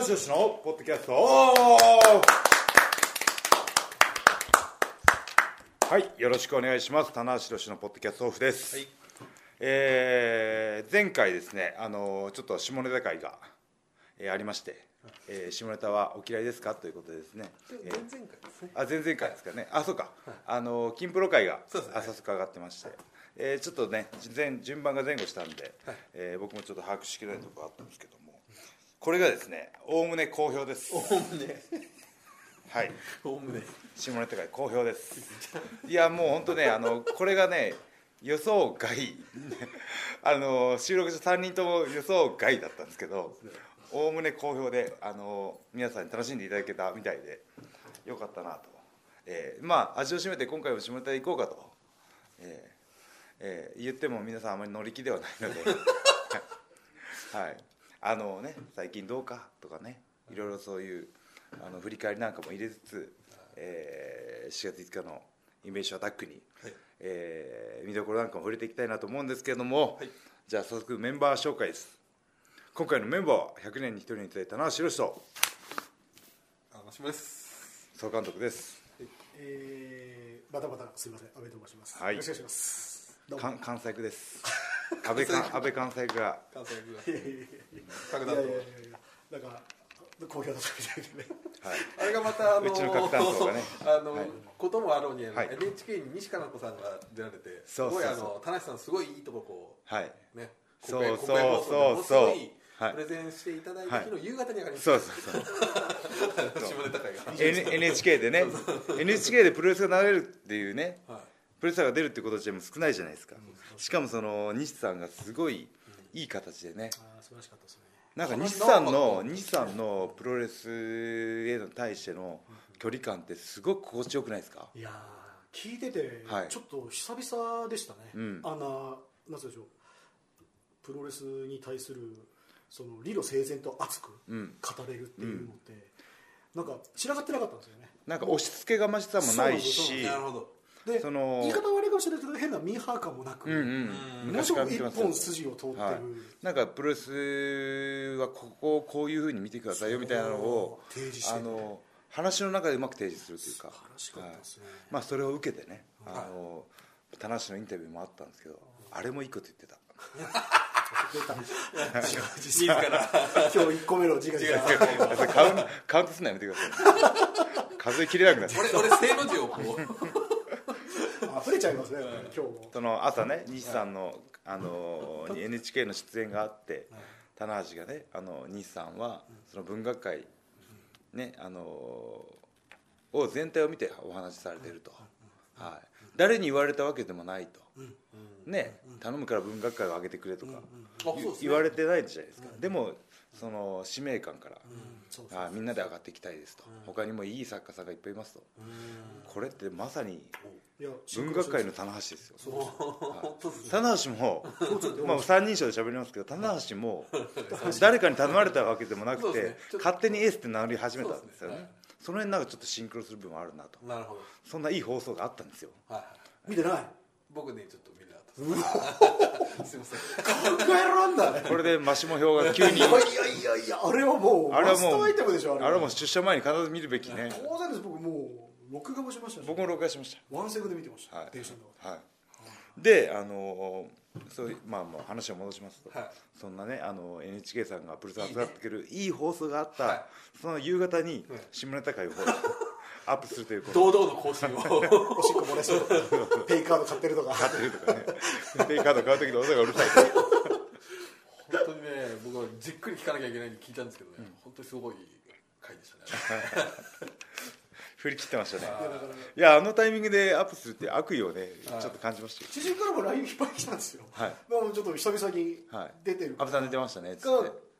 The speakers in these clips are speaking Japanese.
のポッドキャスト。はいよろしくお願いします。棚橋宏のポッドキャストオフです、はい。えー前回ですねあのちょっと下ネタ会が、えーありまして、えー下ネタはお嫌いですか？ということでですね、えー前々回ですね。あ前々回ですかね、あそうか、あの金プロ会が早速上がってまして、えーちょっとね前順番が前後したんで、はい。えー僕もちょっと把握しきれないところがあったんですけどもこれがですねおおむね好評です。おおむね。はい。おおむね。下ネタ会好評です。いやもう本当ねあのこれがね予想外。あの収録者3人とも予想外だったんですけどおおむね好評であの皆さんに楽しんでいただけたみたいでよかったなと、えーまあ味を占めて今回も下ネタ行こうかと、えーえー言っても皆さんあまり乗り気ではないので。はいあのね最近どうかとかねいろいろそういうあの振り返りなんかも入れつつ、えー4月5日のインベーションアタックに、はい。えー見どころなんかも触れていきたいなと思うんですけれども、はい。じゃあ早速メンバー紹介です。今回のメンバーは100年に1人にいただいた棚橋宏とあマシモです。総監督です。えー、バタバタすみません、安倍と申します。はい。よろしくお願いします。関西区です 安倍か安倍関西区が関西いやいやいやい各団やいやいやいやなんか好評だったみたいでね。はい。あれがまたあのうちの各担当がね。あの、はい。こともあろうに、はい。NHK に西加奈子さんが出られてすそうそうそう。ごいあの田無さんすごいいいとここはい、うねそうそうそう。ものすごいはい。プレゼンしていただいた日の夕方に上がりましそうた、そうそう。下ネタ会が、N- NHK でね。NHK でプロレスが流れるっていうね。はいプロレスラーが出るってこと自体も少ないじゃないですか。しかもその西さんがすごいいい形でね。ああ、素晴らしかったですね。なんか西さんの西さんのプロレスへの対しての距離感ってすごく心地よくないですか？いやー、聞いてて、はい。ちょっと久々でしたね。うん。あんな、なんつうんでしょう。プロレスに対するその理路整然と熱くうん。語れるっていうのって、なんか散らかってなかったんですよね。なんか押し付けがましさもないそうしなるほどで、その言い方悪いかもしれないけど変なミーハー感もなく、うんうん。うん。ものすごく一本筋を通ってる。はい、なんかプロレスはここをこういうふうに見てくださいよみたいなのを提示してあの話の中でうまく提示するというか。ね。はい。まあ、それを受けてねはい。あの田無のインタビューもあったんですけどあれもいいこと言ってた。出た自ら。今日1個目の自画自カウントすんのやめてください 数えきれなくなる俺俺正の字をこうちゃいますね今日も。その朝ね西さんのあのに NHK の出演があって棚橋がねあの西さんはその文学界ねあのを全体を見てお話しされていると、はい、誰に言われたわけでもないと、ね頼むから文学界を上げてくれとか言われてないじゃないですか、でもその使命感から、あみんなで上がっていきたいですと、他にもいい作家さんがいっぱいいますと、これってまさに文学界の棚橋ですよ。棚橋も、まあ、三人称で喋りますけど棚橋も誰かに頼まれたわけでもなくて勝手にエースって名乗り始めたんですよね。その辺なんかちょっとシンクロする部分もあるなと。なるほど。そんないい放送があったんですよ。はい見てない？僕ねちょっと見れなかったです。すいません。考えらんだねこれでマシモ票が急に。いやいやいやいやあれはもうあれはもうあれは。もう出社前に必ず見るべきね。当然です。僕もう録画もしましたし。僕も録画しましワンセグで見てました、たはい。電車の中で。はい。であのそういうまあまあ話を戻しますと、はい。そんなねあの NHK さんがプロレスを扱ってくれるいい放送があった、はい。その夕方にはい下ネタ会をアップするということ。堂々の更新を。おしっこ漏れしとか ペイカード買ってるとか。買ってるとかね。ペイカード買う時の音がうるさい本当にね僕はじっくり聞かなきゃいけないんで聞いたんですけどね、本当にすごい回でしたね 振り切ってましたね。あいやあのタイミングでアップするって悪意をねちはい。ょっと感じましたよ。知人からも LINE いっぱい来たんですよ、はい。まあもうちょっと久々にはい。出てる安倍さん出てましたねつって。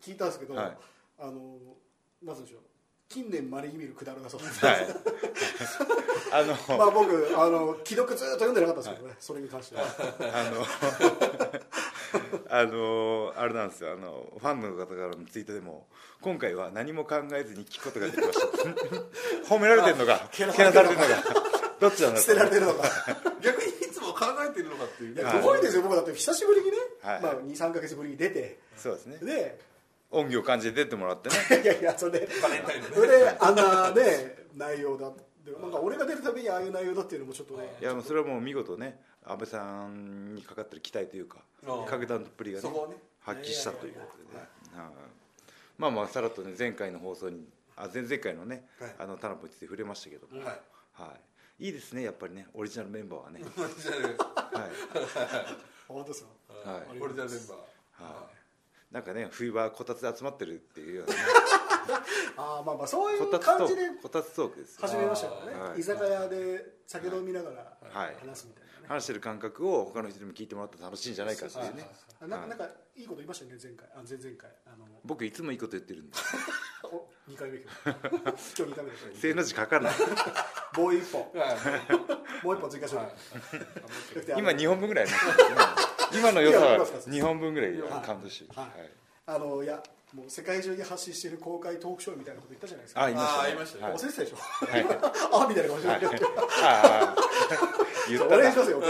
聞いたんですけど、はい。あのなんつうんでしょう。近年まれに見るくだらなそうです、はい。あのまあ僕あの既読ずっと読んでなかったんですけどね、それに関しては。あの あのあれなんですよ。あのファンの方からのツイートでも今回は何も考えずに聞くことができました。褒められてるのか？けなされてるのか？どっちなんだ捨てられてるのか？逆にいつも考えてるのかっていう。ねい。やすごいですよ。僕だって久しぶりにね、はい。まあ、23か月ぶりに出て。そうですね。で恩義を感じて出てもらってね。いやいやそれ。でそれであんなね内容だってなんか俺が出るたびにああいう内容だっていうのもちょっとね。いやもうそれはもう見事ね安倍さんにかかってる期待というか格段っぷりがねね。発揮したということでね。はい。まあまあさらっとね前回の放送にあ前々回のね、はい。あのタナポについて触れましたけども、はい。はい、いいですねやっぱりね。オリジナルメンバーはね。はい、本当ですかはい。あオリジナルメンバー。はい、なんかね冬場こたつで集まってるっていうようなね。ああまあまあそういう感じでこたつトークですよ。始めましたからね、はい。居酒屋で酒飲みながらはい。話すみたいな。ね、話してる感覚を他の人にも聞いてもらったら楽しいんじゃないかっていうね。あなんかなんかいいこと言いましたよね前回。あ前々回あの僕いつもいいこと言ってるんで。お2回目 今日今日2回目です正の字書かない。棒一本。はい。もう一本追加しよう、はい。今2本分ぐらいね。今の良さは2本分ぐらいカウントしてる、ははいい。あのいやもう世界中に発信している公開トークショーみたいなこと言ったじゃないですか。あ言いましたあ言いましたね。はい。忘れてたでしょ、はい。あみたいな顔してる、はい。ああ言ったな。お願いしますよ。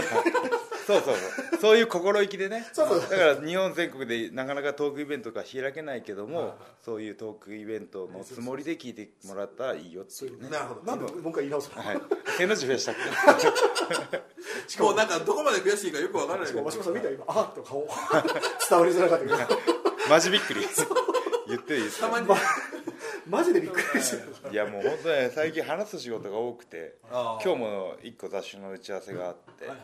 そうそうそう。そういう心意気でね。そうそう。だから日本全国でなかなかトークイベントが開けないけどもそういうトークイベントのつもりで聞いてもらったらいいよっていうね。なるほど。なんでもう一回言い直すの、はい。手の字増やした。っけもうなんかどこまで悔しいかよくわからない。しかも真島さん見たよ今。あっと顔。伝わりづらかったけど。マジびっくり言ってる言ってたまに。ま マジでびっくりしいやもう本当ね最近話す仕事が多くてあー今日も一個雑誌の打ち合わせがあってはい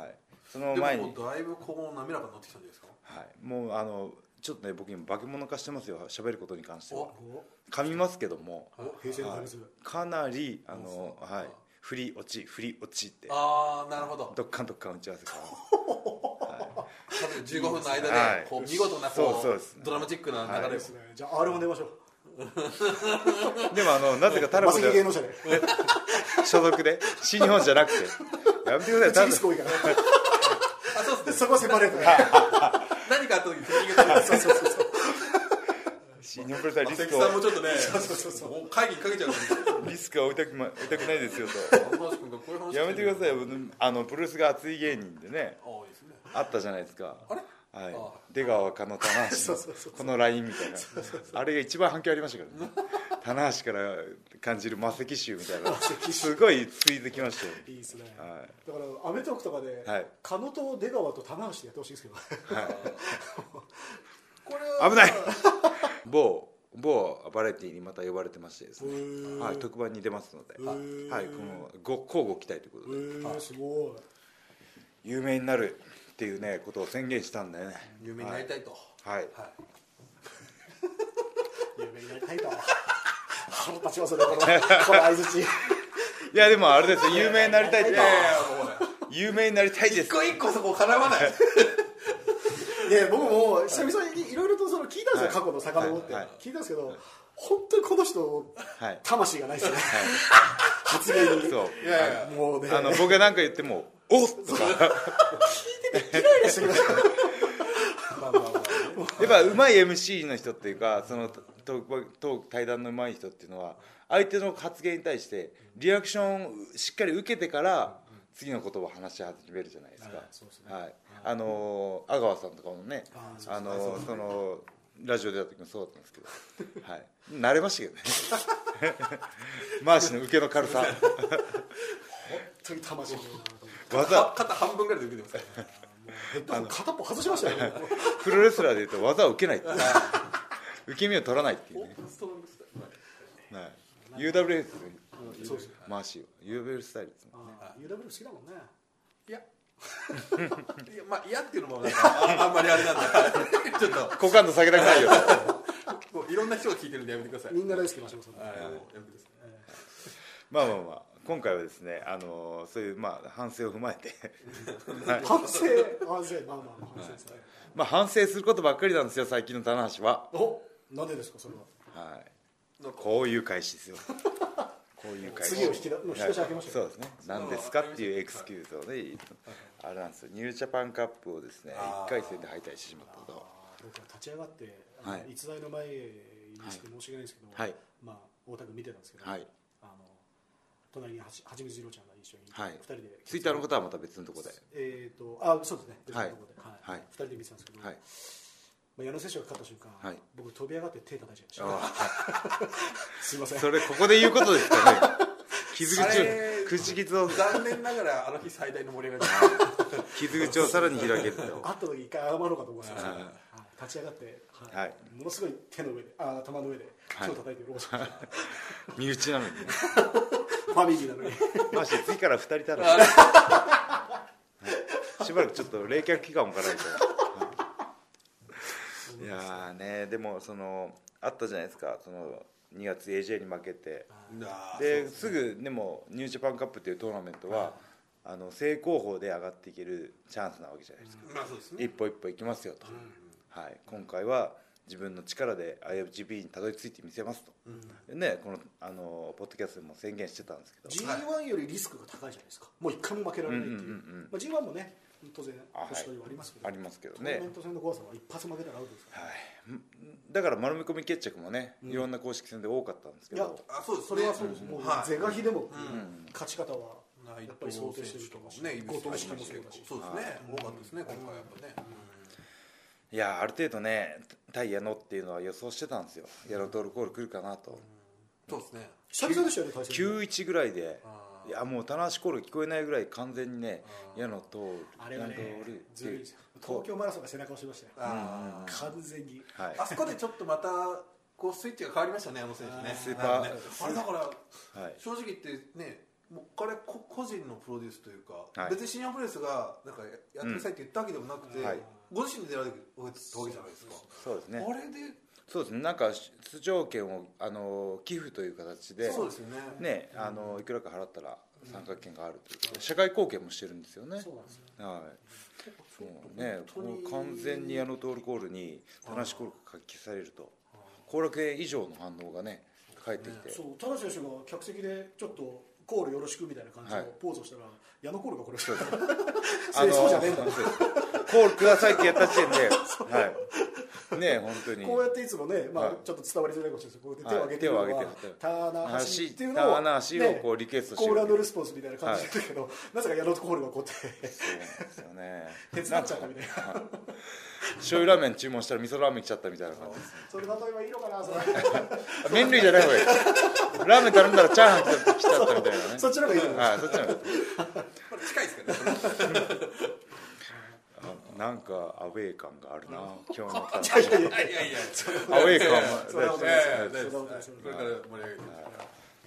はいそので前に。ももうだいぶこう滑らかになってきたんじゃないですか？はい。もうあのちょっとね僕今化け物化してますよ喋ることに関しては。お噛みますけどもお平かなりあのはい振り落ち振り落ちって。ああなるほど。どっかんどっかん打ち合わせから。多分15分の間はい。でこう見事なそうこそうですうドラマチックな流れを。ですね。じゃあ R も出ましょう。でもあのなぜかタラマコで芸能者で。所属で新日本じゃなくて。やめてください。チリスコ多いから。あそうですね。そこはセパレートで 何かあった時にそうそうそうそう新日本プロレスはリス関クをさんもちょっとね そうそうそう会議にかけちゃうリスクは置いたく,、ま、置いたくないですよと。やめてくださいよあのプロレスが熱い芸人でねあったじゃないですかあれはいあ出川加納棚橋このラインみたいなあれが一番反響ありましたからね棚橋から感じる魔石臭みたいなすごいついてきましたよいいですねはいだから『アメトーーク』とかではい狩野と出川と棚橋でやってほしいですけどは危ない。某某バラエティーにまた呼ばれてましてですね、はい、特番に出ますので、はい、このご交互期待ということへでえすごい。有名になるっていうねことを宣言したんだよね。有名になりたいと。はい、はい。は い有名になりたいと。腹立ちますね この相づちいやでもあれです。よ有名になりたいって有名になりたいです。一個一個そこ絡まないで僕も久々にいろいろとその聞いたんですよ、はい。過去の遡って、聞いたんですけど、本当にこの人はい。魂がないですね、発言に。そう。いやいやもうね。あの僕が何か言っても「おっ!」とか。イライラしてきました。まあまあまあやっぱうまい MC の人っていうかそのトークトーク対談のうまい人っていうのは相手の発言に対してリアクションをしっかり受けてから次のことを話し始めるじゃないですか、はい。そうですね。はい、あのー阿川さんとかもねあのーそのラジオ出た時もそうだったんですけど、はい、慣れましたけどね。マーシの受けの軽さ。本当に魂技肩半分ぐらいで受けてますから。片っぽ外しましたよ。ねプロレスラーでいうと技を受けないっていう。受け身を取らないっていうね、はい、UWF ですねそうですね。マーシーは UWF スタイルですね。あー UW 好きだもんね。いやいやまあ嫌っていうのもなんかああんまりあれなんで ちょっと。好感度下げたくないよ。もういろんな人が聞いてるんでやめてください。みんな大好きな島さんやめてください。まあまあまあ今回はですねあのーそういうまあ反省を踏まえて。反省？反省。まあまあまあ反省ですね、まあ反省することばっかりなんですよ最近の棚橋は。おなんでですかそれは。はい。こういう返しですよこういう返し次を引き出の引き出し開けましたよそうですね。何ですかっていうエクスキューズをねあれなんですよニュージャパンカップをですねあー。1回戦で敗退してしまったと。僕は立ち上がって、はい。逸材の前にして申し訳ないんですけど、はい。まあ、太田君見てたんですけど、はい。あの隣にはちはちみつ二郎ちゃんが一緒に、はい。二人でツイッターのことはまた別のところで。えっ、とあそうですね。別のところで、はい。はい。二人で見てたんですけど、はい。まあ、矢野選手が勝った瞬間、はい。僕飛び上がって手叩いちゃいました。あ すいません。それここで言うことですかね。傷口を口傷を。残念ながらあの日最大の盛り上がり傷口をさらに広げると。あとで一回謝ろうかと思いました、立ち上がって、はい。はい。ものすごい手の上であ頭の上で手を叩いてローション、身内なのにね。ファミリーなのに。マジで次から2人たらはい。しばらくちょっと冷却期間を置かないと、はいいやーねでもそのあったじゃないですか。その2月 AJ に負けて。ですぐでもニュージャパンカップっていうトーナメントはあの正攻法で上がっていけるチャンスなわけじゃないですか、まあそうですね。一歩一歩行きますよと、はい、今回は自分の力で IFGP にたどり着いてみせますと、ねこのあのポッドキャストでも宣言してたんですけど。G1 よりリスクが高いじゃないですか。もう一回も負けられないっていう,、うんうんうんうん。まあ、G1 もね当然星取りはありますけど、ありますけどトーナねメント戦の怖さは一発負けたらアウトですから、はい、だから丸め込み決着もね、いろんな公式戦で多かったんですけいやどあそうです。それはそうです、もうはい。是が非でもん。勝ち方は内やっぱり想定してるとと思ね後藤式もそうだし。そうですね。多かったですね今回やっぱねいやある程度ね対矢野っていうのは予想してたんですよ。矢野トールコール来るかなと、そうですね。久々でしたよね対戦91ぐらいであいやもう棚橋コール聞こえないぐらい完全にね矢野トールあれはね東京マラソンが背中を押しましたよ。あ完全に。はい。あそこでちょっとまたこうスイッチが変わりましたねあの選手ね。スーパー。あれだからはい。正直言ってねもう彼こ個人のプロデュースというか、はい。別に新日本プロレスがなんかやってくださいって言ったわけでもなくて、はいご自身で出られてたわけじゃないですか、そうですね。あれで？そうですね。なんか出場権をあの寄付という形でそうですよね。ねあのいくらか払ったら参加権があるということで社会貢献もしてるんですよね。そうなんですよ。はい。もうね本当にこう完全にあのトールコールに田無コールが発揮されると後楽園以上の反応がね返ってきて、そう田中選手が客席でちょっとコールよろしくみたいな感じのはい。ポーズをしたら、矢野コールがこれ。そう じゃねえんだコールくださいってやった時点で。はい。ね本当に。こうやっていつもね、まあはい。ちょっと伝わりづらいかもしれないですけどこうやって手を挙げてるのは棚橋って。いうの棚を、橋をこうリクエストしてる。コールレスポンスみたいな感じだけど、なぜか矢野コールがこうやってそうなんですよね。手伝っちゃったみたいな。醤油ラーメン注文したら味噌ラーメン来ちゃったみたいな感じそれ例えばいいのかなそれ。麺類じゃない方がいい。ラーメン頼んだらチャーハン来ちゃったみたいなね。そっちの方がいいと思います。はいそっちの方が 近いですかね。あなんかアウェー感があるな今日の感じいやいやいやいやいやアウェー感それはこれから盛り上げて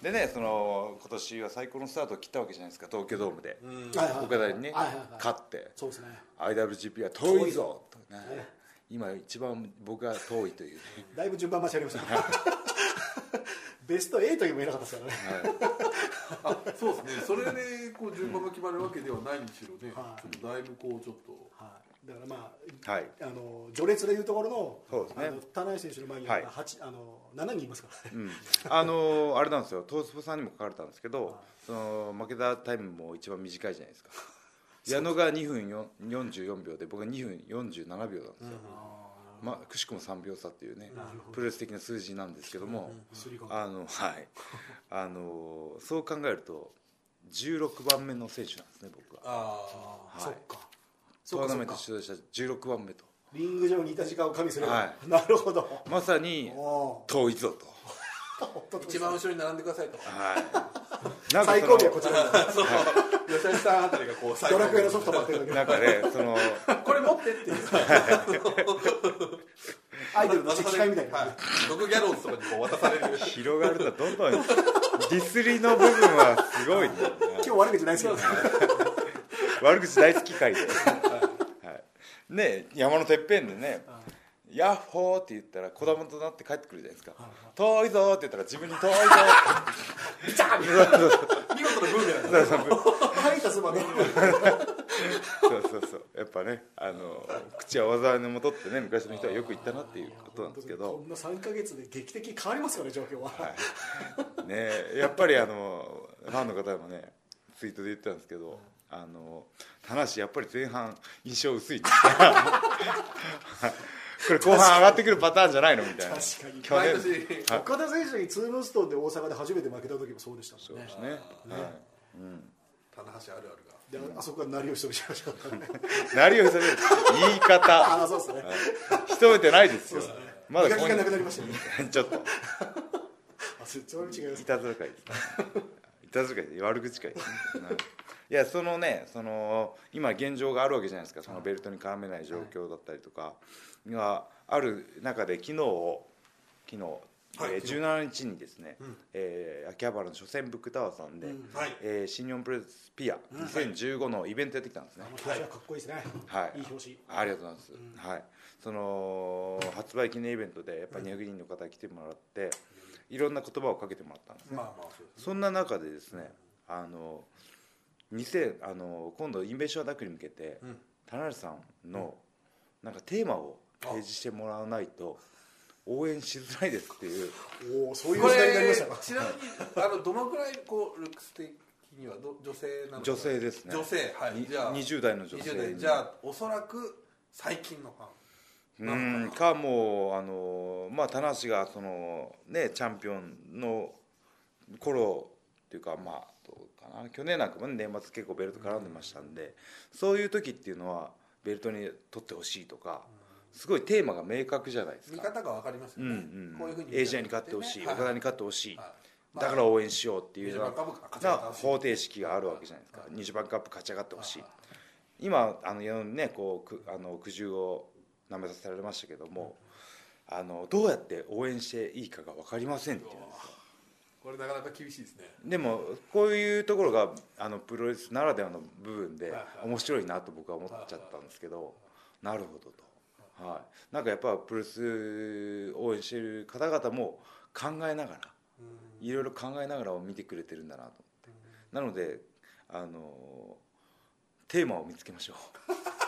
でねその今年は最高のスタートを切ったわけじゃないですか東京ドームで。岡田にねはいはいはい。勝って。そうですね。IWGP は遠いぞとね。今一番僕が遠いという。ね だいぶ順番待ちありました。ね ベスト8にもいなかったですからね。あそうですね。それでこう順番が決まるわけではないにしろね、はい。ちょっとだいぶこうちょっとはい、だからまあはい。あの序列でいうところのそうですね。田中選手の前にはい。は八あの7人いますから。ね、うん。あのーあれなんですよ。トースポさんにも書かれたんですけどその負けたタイムも一番短いじゃないですか。矢野が2分よ44秒で僕が2分47秒なんですよ、まあ、くしくも3秒差っていうねプロレス的な数字なんですけども、あのはい。あのーそう考えると16番目の選手なんですね僕は。あはい。そっかトーナメント出場した16番目と。リング上にいた時間を加味すれば、は なるほど。まさにお遠いぞと。ー 一番後ろに並んでくださいと。はい。なんか最後尾はこちらに。そう。吉田さんあたりがこう最ド後ラクエのソフト待ってる時。なんかねそのこれ持ってっていう。アイドルの機械みたいな、はい、毒ギャローズとかにこう渡される。広がるんだどんどん。ディスりの部分はすごいね。今日悪口ないですけどね。悪口大好き会で、はい、ね山のてっぺんでね「ヤッホー」って言ったら子供となって帰ってくるじゃないですか「遠いぞ」って言ったら自分に遠いぞビチャーみ見事なブーメランですたいな吐いたそうそうそう。やっぱねあの口は災いのもとってね昔の人はよく言ったなっていうことなんですけこどんな3か月で劇的に変わりますよね状況は、ねやっぱりあのファンの方もねツイートで言ってたんですけどあの話やっぱり前半印象薄い これ後半上がってくるパターンじゃないのみたいな。確かに。去毎年年。岡田選手にツームストーンで大阪で初めて負けた時もそうでしたもんね。そうですね。はい。うん、棚橋あるあるが。であそこが鳴りをしてほしか 言い方。ああそうですね。しとめてないですよ。まだ磨きがなくこなりましたよね。んちょっと。あそ違います。いたずら会ですねいたずら会で悪口会ですね、はいいやそのねその今現状があるわけじゃないですか。そのベルトに絡めない状況だったりとか。がある中で昨日を昨日、はいえー17日にですね、えー秋葉原の書店ブックタワーさんで、はい。えー新日本プロレスピア2015のイベントやってきたんですね、あの表紙はかっこいいですね。はい。いい表紙。ありがとうございます、はい。その発売記念イベントでやっぱ200人の方来てもらっていろんな言葉をかけてもらったんですね、まあまあそうですそんな中でですねあの2000あの今度インベーションアタックに向けて、ん。田中さんのなんかテーマを提示してもらわないと応援しづらいですっていう。おおそういうこ時代になりました。ちなみにあのどのくらいこうルックス的にはど女性なのか。女性ですね。女性はいにじゃあ。20代の女性20代。にじゃあおそらく最近のファンうん。かもうあのまあ田無がそのねチャンピオンの頃っていうかまあどうかな。去年なんかもね年末結構ベルト絡んでましたんで、そういう時っていうのはベルトに取ってほしいとか、すごいテーマが明確じゃないですか。見方が分かりますようんね、うん、こういうふうにエイジアに勝ってほしい、はい岡田に勝ってほしい、はい。だから応援しようっていうような20番カップ勝ち上がってほしい。方程式があるわけじゃないですか、20番カップ勝ち上がってほしい、今あのねこうくあの苦渋をなめさせられましたけども、あのどうやって応援していいかが分かりませんっていうんですよ。これなかなか厳しいですね。でもこういうところがあのプロレスならではの部分で面白いなと僕は思っちゃったんですけどなるほどと、はい、なんかやっぱプロレス応援している方々も考えながらいろいろ考えながら見てくれてるんだなと思って。なのであのテーマを見つけましょう。は い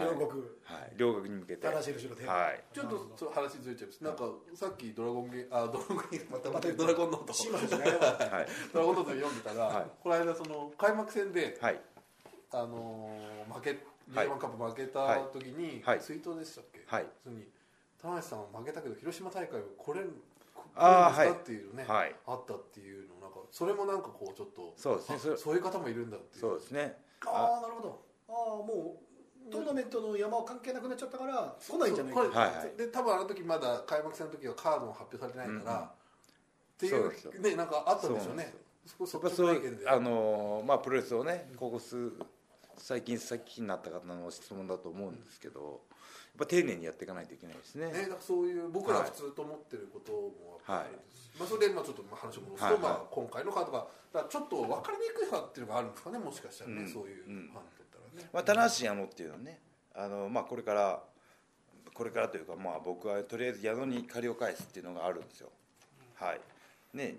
両国。はい、両国に向けて。正しい後ろテーマはい。ちょっとそう話ずれちゃいます。なんかさっきドラゴンゲーあドラゴンゲーまたまたドラゴンノート。シーマ選手がねはい。ドラゴンノートで読んでたら、はい。この間その開幕戦で、はい。あのー負けはい。J1 カップ負けた時に、はい。ツイートでしたっけ、はい。普通に。田中さんは負けたけど広島大会をこれこあっていうね、はい。あったっていうのなんかそれもなんかこうちょっとそうですね。そういう方もいるんだっていう。そうですね。ああなるほど。ああもうトーナメントの山は関係なくなっちゃったから来ないんじゃないか。はい。はいで多分あの時まだ開幕戦の時はカードも発表されてないから、うんうん。っていそうねなんかあったんでしょうね。そこやっぱ率そうあのまあプロレスをねここ数最近先になった方の質問だと思うんですけど、やっぱ丁寧にやっていかないといけないですね。ね、なんかそういう僕ら普通と思ってることもあったりです。しまあ、それでまあちょっとまあ話を戻すと、はいはい。まあ、今回のカードがちょっと分かりにくいかっていうのがあるんですかねもしかしたらね、うん。そういうファまあ棚橋矢野っていうのはねあのまあこれからこれからというかまあ僕はとりあえず矢野に借りを返すっていうのがあるんですよ。はい。ね。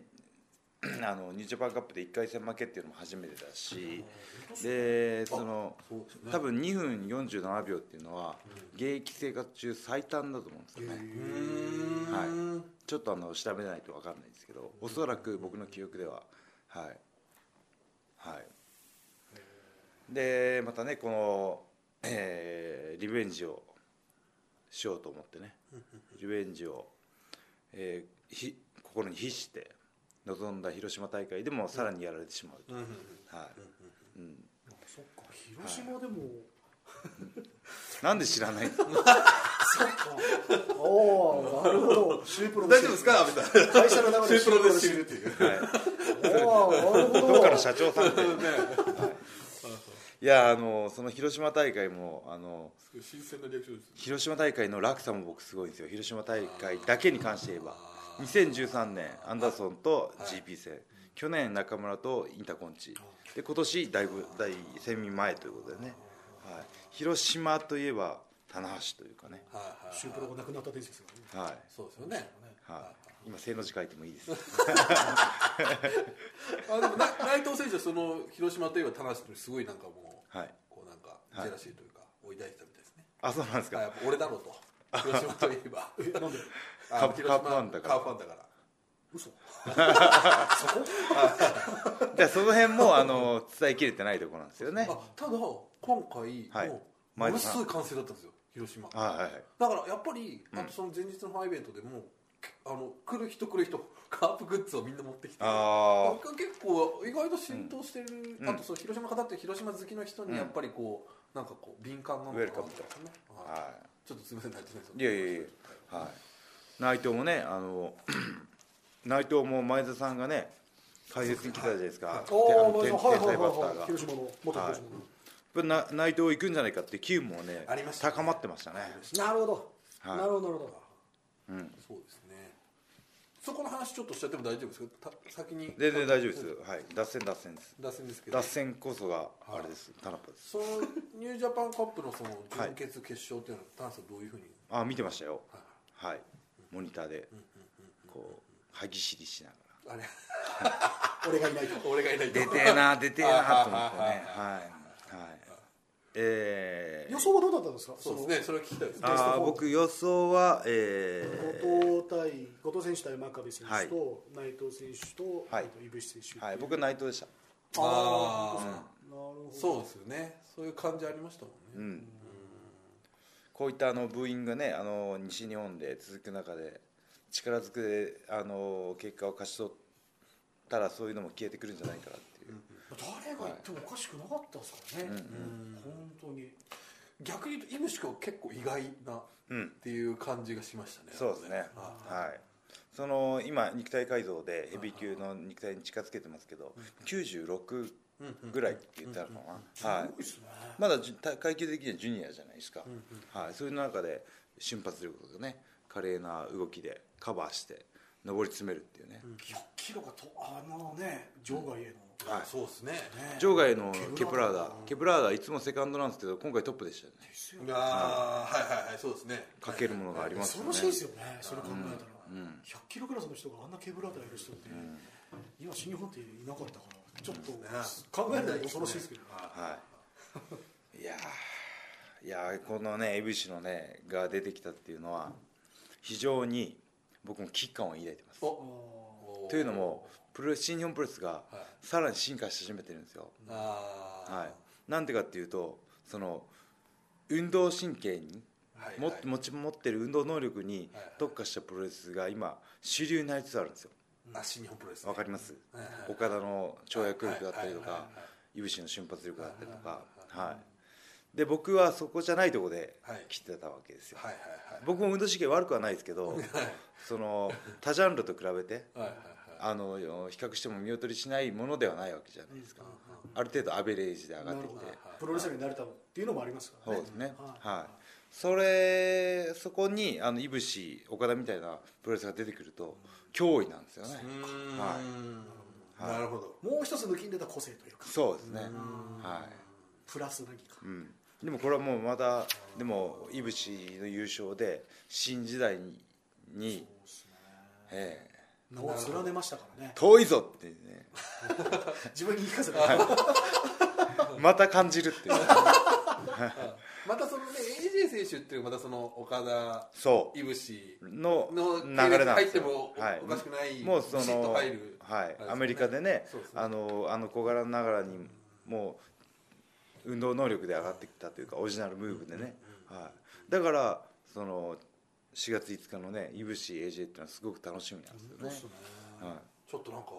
あのニュージャパンカップで1回戦負けっていうのも初めてだし、でその多分2分47秒っていうのは現役生活中最短だと思うんですよね。うーんちょっとあの調べないと分かんないんですけどおそらく僕の記憶でははいはいでまたねこの、えーリベンジをしようと思ってね。リベンジを、えーひ心に必して臨んだ広島大会でもさらにやられてしまうと、はい。うん、そっか。広島でも、なんで知らないんですかそっか。おおなるほど。シュープロ大丈夫ですか？みたいな。会社の中でシュープロで知るっていう。はい。おおなるほど。どっかの社長さんで。ねいやあのその広島大会もあのすごい新鮮なリアクションです広島大会の落差も僕すごいんですよ。広島大会だけに関して言えば。2013年アンダーソンと GP 戦、去年中村とインターコンチ。で今年だいぶ大セミ前ということでね、はい、広島といえば棚橋というかね、はいはいシュープロがなくなった伝説がねはいそうですよねはい、今正の字書いてもいいです。あでもな内藤選手はその広島といえば田無にすごいなんかもう、はい。こうなんかはいジェラシーというか追い抱いてたみたいですね、あそうなんですか。あやっぱ俺だろうと。広島といえば。えなんで？あカープファンだから。カープファンだから。嘘。じゃあその辺もあの伝えきれてないところなんですよね。あただ今回はい。もうものすごい歓声だったんですよ広島。はいはいはい。だからやっぱりあとその前日のファンイベントでもあの来る人来る人カープグッズをみんな持ってきてあ僕結構意外と浸透してる、うん。あとその広島方って広島好きの人にやっぱりこう、なんかこう敏感なのかなウェルカムとね。あはい。はちょっとすみません内藤先いいやいやいや。はい。内藤もねあの 内藤も前田さんがね解説に来たじゃないですか、天ああはいはい天才バッタはいーが。広島の元広島の、やっぱな内藤行くんじゃないかって機運もね高まってましたね。なるほど、はい。なるほどなるほど。うん。そうですねそこの話ちょっとしちゃっても大丈夫ですか？た先に。全然大丈夫です。はい。脱線脱線です。脱線ですけど。脱線こそがあれです。タナッパですそのニュージャパンカップのその準決決勝っていうのは田中さんどういうふうに？あ見てましたよ。はい。はいモニターでこう歯ぎしりしながら。あれ。俺がいないと。俺がいないと。出てえな出てえなと思ってね。はいえー予想はどうだったんですか？そうですねそれは聞きたいですあー僕予想はえー後藤対後藤選手対真壁選手と、内藤選手と、はい。あと井渕選手はい僕は内藤でした。あーあー。なるほど。そうですよね。そういう感じありましたもんね、うん。こういったあのブーイングがねあの西日本で続く中で力ずくであの結果を勝ち取ったらそういうのも消えてくるんじゃないかな誰が言ってもおかしくなかったですからね、本当に。逆に言うと井口君は結構意外なっうん。ていう感じがしましたね。そうですね。ははい。その今肉体改造でヘビー級の肉体に近づけてますけど96ぐらいって言ったのかな、はい。まだ階級的にはジュニアじゃないですか、はい、そういう中で瞬発力とかね華麗な動きでカバーして上り詰めるっていうね、100キロがとあのね場外への、はい。そうですね。場外のケプラーダ。ケプラーダ。いつもセカンドなんですけど今回トップでしたよね。ですよああはいはいはいそうですね。かけるものがありますよね。恐ろしいですよねそれ考えたら、100キロクラスの人があんなケーブラーダーいる人って、今新日本っていなかったからちょっと考えると恐ろしいですけど、はい。いやー。いやーこのね ABC のねが出てきたっていうのは非常に僕も危機感を抱いてます。お。というのもプロ新日本プロレスがさらに進化し始めてるんですよ。はい、なんでかっていうとその運動神経にはいも持ち持ってる運動能力に特化したプロレスが今主流になりつつあるんですよ。あ新日本プロレスわかります？岡田の跳躍力だったりとかはいはいはい井渕の瞬発力だったりとか。はいで僕はそこじゃないところではい。来てたわけですよ。はいはいはい僕も運動神経悪くはないですけどその他ジャンルと比べてはいはいあの比較しても見劣りしないものではないわけじゃないですか。ある程度アベレージで上がってきて。プロレスラーになれたっていうのもありますからね。そうですね。はい。はい。それそこにあのいぶし岡田みたいなプロレスが出てくると脅威なんですよね。うーん。はい。なるほど。もう一つ抜きんでた個性というか。そうですね。はい。プラス何か。うん、でもこれはもうまだでもいぶしの優勝で新時代にましたからね。遠いぞってね。自分に言い聞かせて、また感じるっていう。またそのね AJ 選手っていうまたその岡田そいぶしうのの流れなん入ってもおかしくないもうその、はい。アメリカでねね。あのあの小柄ながらにもう運動能力で上がってきたというかオリジナルムーブでね、はい、だからその4月5日のねいぶし AJ っていうのはすごく楽しみなんですよね、はい。ちょっとなんか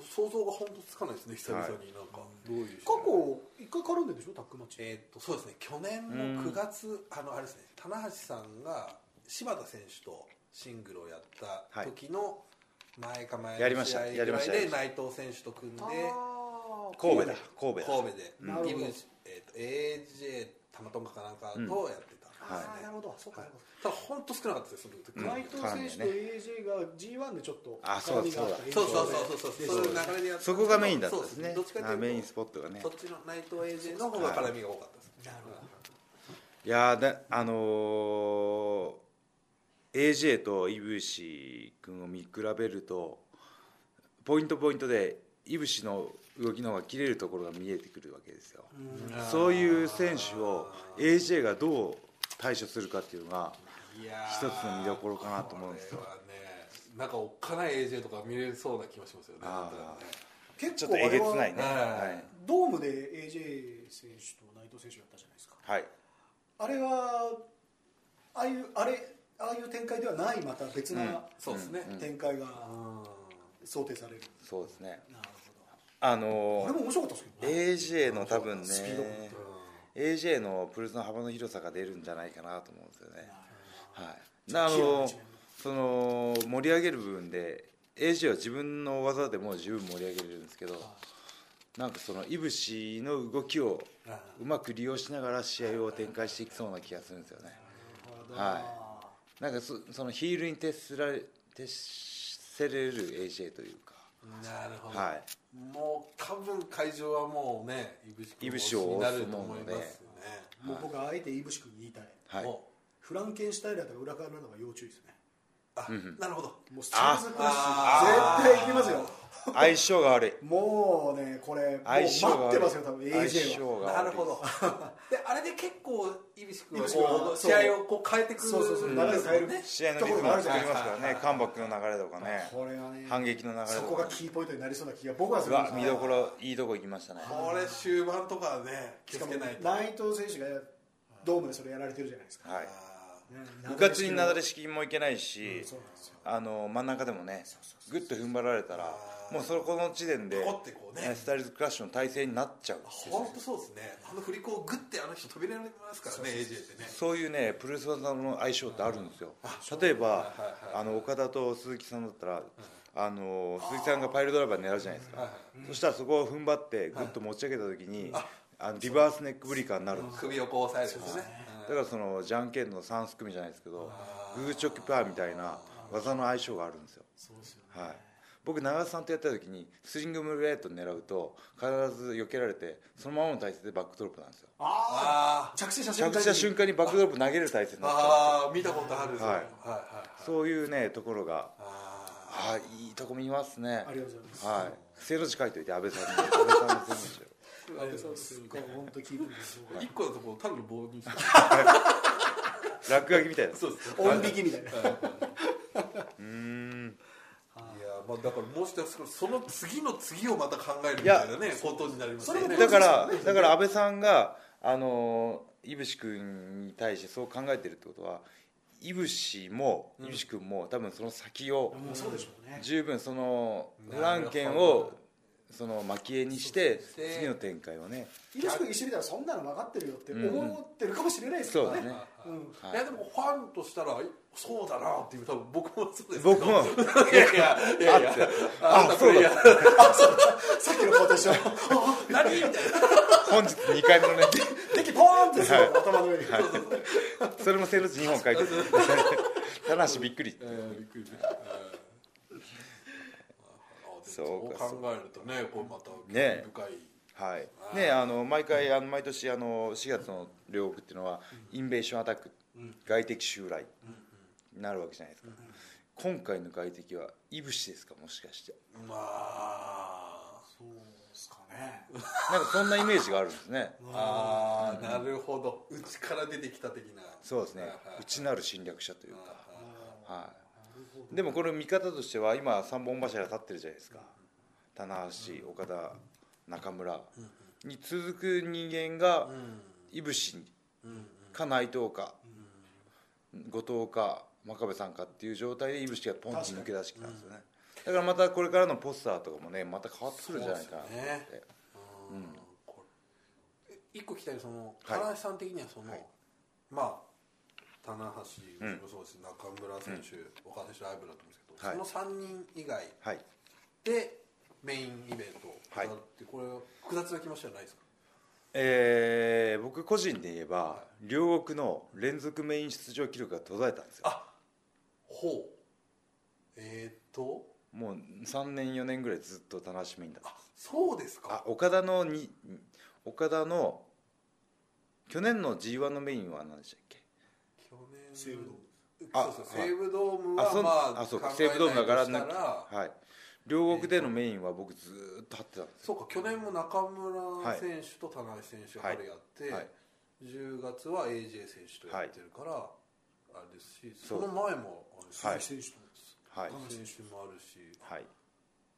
想像が本当つかないですね久々に。なんか。どういう過去一回絡んでるでしょ？タックマッチ、えーっとそうですね。去年の9月あのあれですね。棚橋さんが柴田選手とシングルをやった時の前か前やりましたやりましたで内藤選手と組んで神戸だ。神戸だ。神戸で。なるほど。イブえー AJ タマトンカかなんかとやってた、あーなるほど。そうかそうかただ本当少なかったですその時、うん。内藤選手と AJ が G1 でちょっとあそうだそうそうそうそうそうでそう。いう流れでやそこがメインだったんですね。そうどっちかというとあメインスポットがね。そっちの内藤 AJ の方が絡みが多かったです、なるほど。いやあのー AJ とイブシ君を見比べるとポイントポイントでイブシの動きの方が切れるところが見えてくるわけですよ。そういう選手を AJ がどう対処するかっていうのが一つの見どころかなと思うんですよ。ねなんかおっかない AJ とか見れそうな気がしますよね。結ちょっとえげつないね。はいはい、ドームで AJ 選手と内藤選手やったじゃないですか。はい、あれはああいうあれああいう展開ではないまた別なそうですね、展開がうん。想定される、そうですね。なるあほのどあれも面白かったですけどね AJ の多分ねスピード AJ のプルスの幅の広さが出るんじゃないかなと思うんですよね。はい。なあのるほどその盛り上げる部分で AJ は自分の技でも十分盛り上げれるんですけどなんかそのいぶしの動きをうまく利用しながら試合を展開していきそうな気がするんですよね。はなんかそそのヒールに徹すられ徹せれる AJ というか。なるほど、はい。もう多分会場はもうねいぶしいぶしをになると思いますよね。もう僕はあえていぶし君に言いたい。はい。もフランケンシュタイナーとか裏側なのが要注意ですねなるほど。もうスチールズクラッシあュ絶対行きますよ。相性が悪い。もうねこれもう相性が悪い。待ってますよ多分相 AJ は。性が悪い。なるほど。であれで結構いぶし君は試合をこう変えてくるそうそうそう。流れを変えるね試合のリズムを作りますからね。カンバックの流れとかね。これはね。反撃の流れそこがキーポイントになりそうな気が僕はすうるんですよ。わ見どころいいとこ行きましたね。これ終盤とかね気けないと。内藤選手がドームでそれやられてるじゃないですか、はい部活になだれ式もいけないしあの真ん中でもねグッと踏ん張られたらもうそこの時点でね。スタイルズクラッシュの体勢になっちゃう。ー本当そうですね。あの振り子をグッてあの人飛び出ますからね AJ ってね。そういうねプロレス技の相性ってあるんですよ。例えばあの岡田と鈴木さんだったらあの鈴木さんがパイルドライバー狙うじゃないですか。そしたらそこを踏ん張ってグッと持ち上げた時にあのリバースネックブリカーになるんですよ。首をこう押さえるんですねだからそのじゃんけんの3すくみじゃないですけどグーチョキパーみたいな技の相性があるんですよ。そうですよね。はい、僕長瀬さんとやった時にスリングムレート狙うと必ず避けられてそのままの体勢でバックドロップなんですよ。あああ着地した瞬間に。着地した瞬間にバックドロップ投げる体勢になっちああ見たことあるはい。はいはいそういうねところがあはいいいとこ見ますね。ありがとうございます。はい。背の字書いといて安倍さんに。安倍さんの背の字を安倍さんすっごい本当聞いてるんですよー一個のところただの棒にして。落書きみたいな。そうです。音引きみたいな。うーん。いやまあだからもしかしたらその次の次をまた考えるみたいなねことになりますよね。だからだから安倍さんがあのいぶし君に対してそう考えてるってことはいぶしもいぶし君も多分その先をもうそうでしょうね。十分そのフランケンをその蒔絵にして次の展開をね。君一緒にいたらそんなの分かってるよって思ってるかもしれないですけどね。そうだね。うん。い。やでもファンとしたらそうだなっていう多分僕もそうですけど。僕も。いやいやいやいや。あんたプレイヤー さっきの顔と一緒何みたいな。本日2回目のね。敵ポーンってする頭の上に。それもセールス2本書いてる。棚橋びっくり。びっくりねそそう考えるとねこうまたね。深い。はい。ねあの毎回あの毎年あの4月の両国っていうのはインベーションアタック外敵襲来になるわけじゃないですか。今回の外敵はいぶしですか？もしかして。まあそうですかね。なんかそんなイメージがあるんですね。ああなるほど。内から出てきた的な。そうですね。内なる侵略者というか。はいでもこれ見方としては今3本柱立ってるじゃないですか。棚橋岡田中村。に続く人間がいぶしか内藤か後藤か真壁さんかっていう状態でいぶしがポンと抜け出してきたんですよね。だからまたこれからのポスターとかもねまた変わってくるんじゃないかなと思って。そうん。一個聞きたいそのはい。田中さん的にはその、はい。まあ棚橋もそうですし、中村選手、岡田選手ライブだと思うんですけど、はい。その3人以外はい。でメインイベントはい。があって、これは複雑な気持ちじゃないですか？えー僕個人で言えば両国の連続メイン出場記録が途絶えたんですよ。あほう。えー、っと？もう3年4年ぐらいずっと棚橋メインだった。あそうですか。あ岡田のに岡田の去年の g 1のメインは何でしたっけ？西武ドームあそうそう西武ドームあそんはまああそうか。西武ドームだからなはい。両国でのメインは僕ずーっと張ってたんです。そうか去年も中村選手と田中選手が春やって、はい。10月は AJ 選手とやってるから、あれですしその前もあれですはい選手とはい。選手もあるし。はい。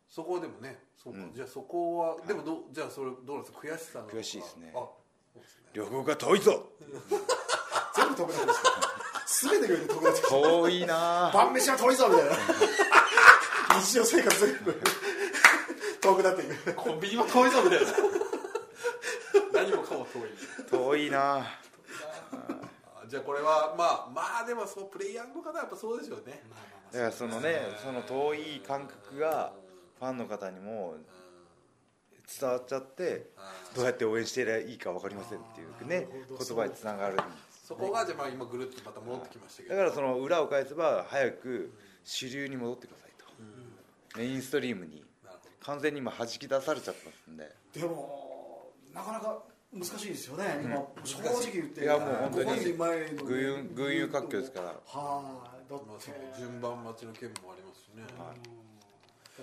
そこはでもねそうか、うん。じゃあそこは、でもどうじゃあそれどうなんですか？悔しさなのか。悔しいですね。あ両国が遠いぞ。全部飛べないです全てが遠くなってきて遠いな。晩飯は遠いぞみたいな。日常生活が遠くなっていく。コンビニも遠いぞみたいな。何もかも遠い。遠いな。あじゃあこれはまあまあでもそうプレイヤーの方はやっぱそうでしょうね。だからそのねその遠い感覚がファンの方にも伝わっちゃってどうやって応援していればいいか分かりませんっていうね言葉につながるんで。すそこがじゃあまあ今ぐるっとまた戻ってきましたけど。だからその裏を返せば早く主流に戻ってくださいと。メインストリームに。完全に今弾き出されちゃってますんで。でもなかなか難しいですよね、今正直言って。い。やもう本当に群雄群雄割拠ですから。はいだど、まあ、ってその順番待ちの件もありますしね、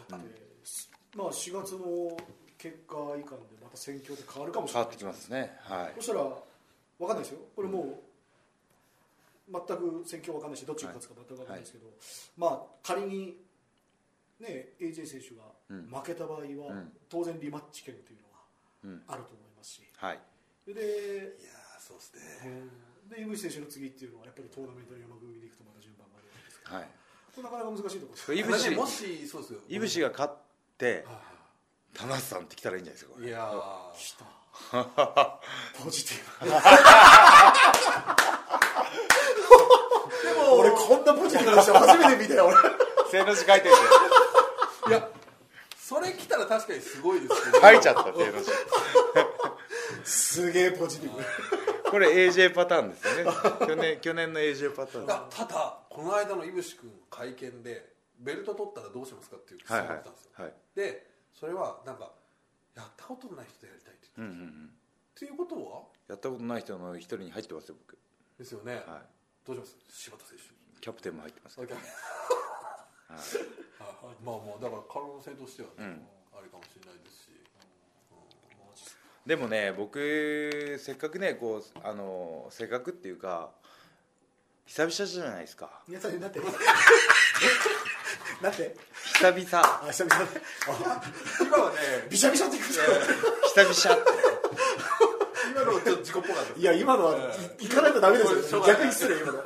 だって、まあ4月の結果以下でまた戦況で変わるかもしれない。変わってきますね。はい。そしたら分かんないですよ。これもう全く戦況分かんないしどっちが勝つか全く分かんないですけど、まあ仮にね AJ 選手がうん。負けた場合は、ん。当然リマッチ権というのうん。があると思いますし、はい。でいやーそうですね。で井口選手の次っていうのはやっぱりトーナメントの山組でいくとまた順番があるわけですから。はい。これなかなか難しいところですこれ井まあね口もしそうですよ。井口が勝っては田中さんって来たらいいんじゃないですかこれ。いいやー来た。ポジティブ 俺こんなポジティブな人初めて見たよ俺。正の字書いてるいやそれ来たら確かにすごいですけど。書いちゃった正の字。すげえポジティブ。これ AJ パターンですよね。去年去年の AJ パターン。あただこの間の井口君会見でベルト取ったらどうしますかっていう質問ったんですよ、はい。でそれはなんかやったことのない人とやりたいって言ってうんうんうん。っていうことはやったことない人の一人に入ってますよ僕。ですよね、はいどうします？柴田選手。キャプテンも入ってます。あまあまあだから可能性としてはね、うん。あれかもしれないですし。でもね僕せっかくねこうあのせっかくっていうか久々じゃないですか。皆さんになって。なん て。久々。あ久々。今はねびしゃびしゃって言う久々って。今のはちょっと自己っぽかった。いや今のは行かないとダメですよ。逆に失礼今の。な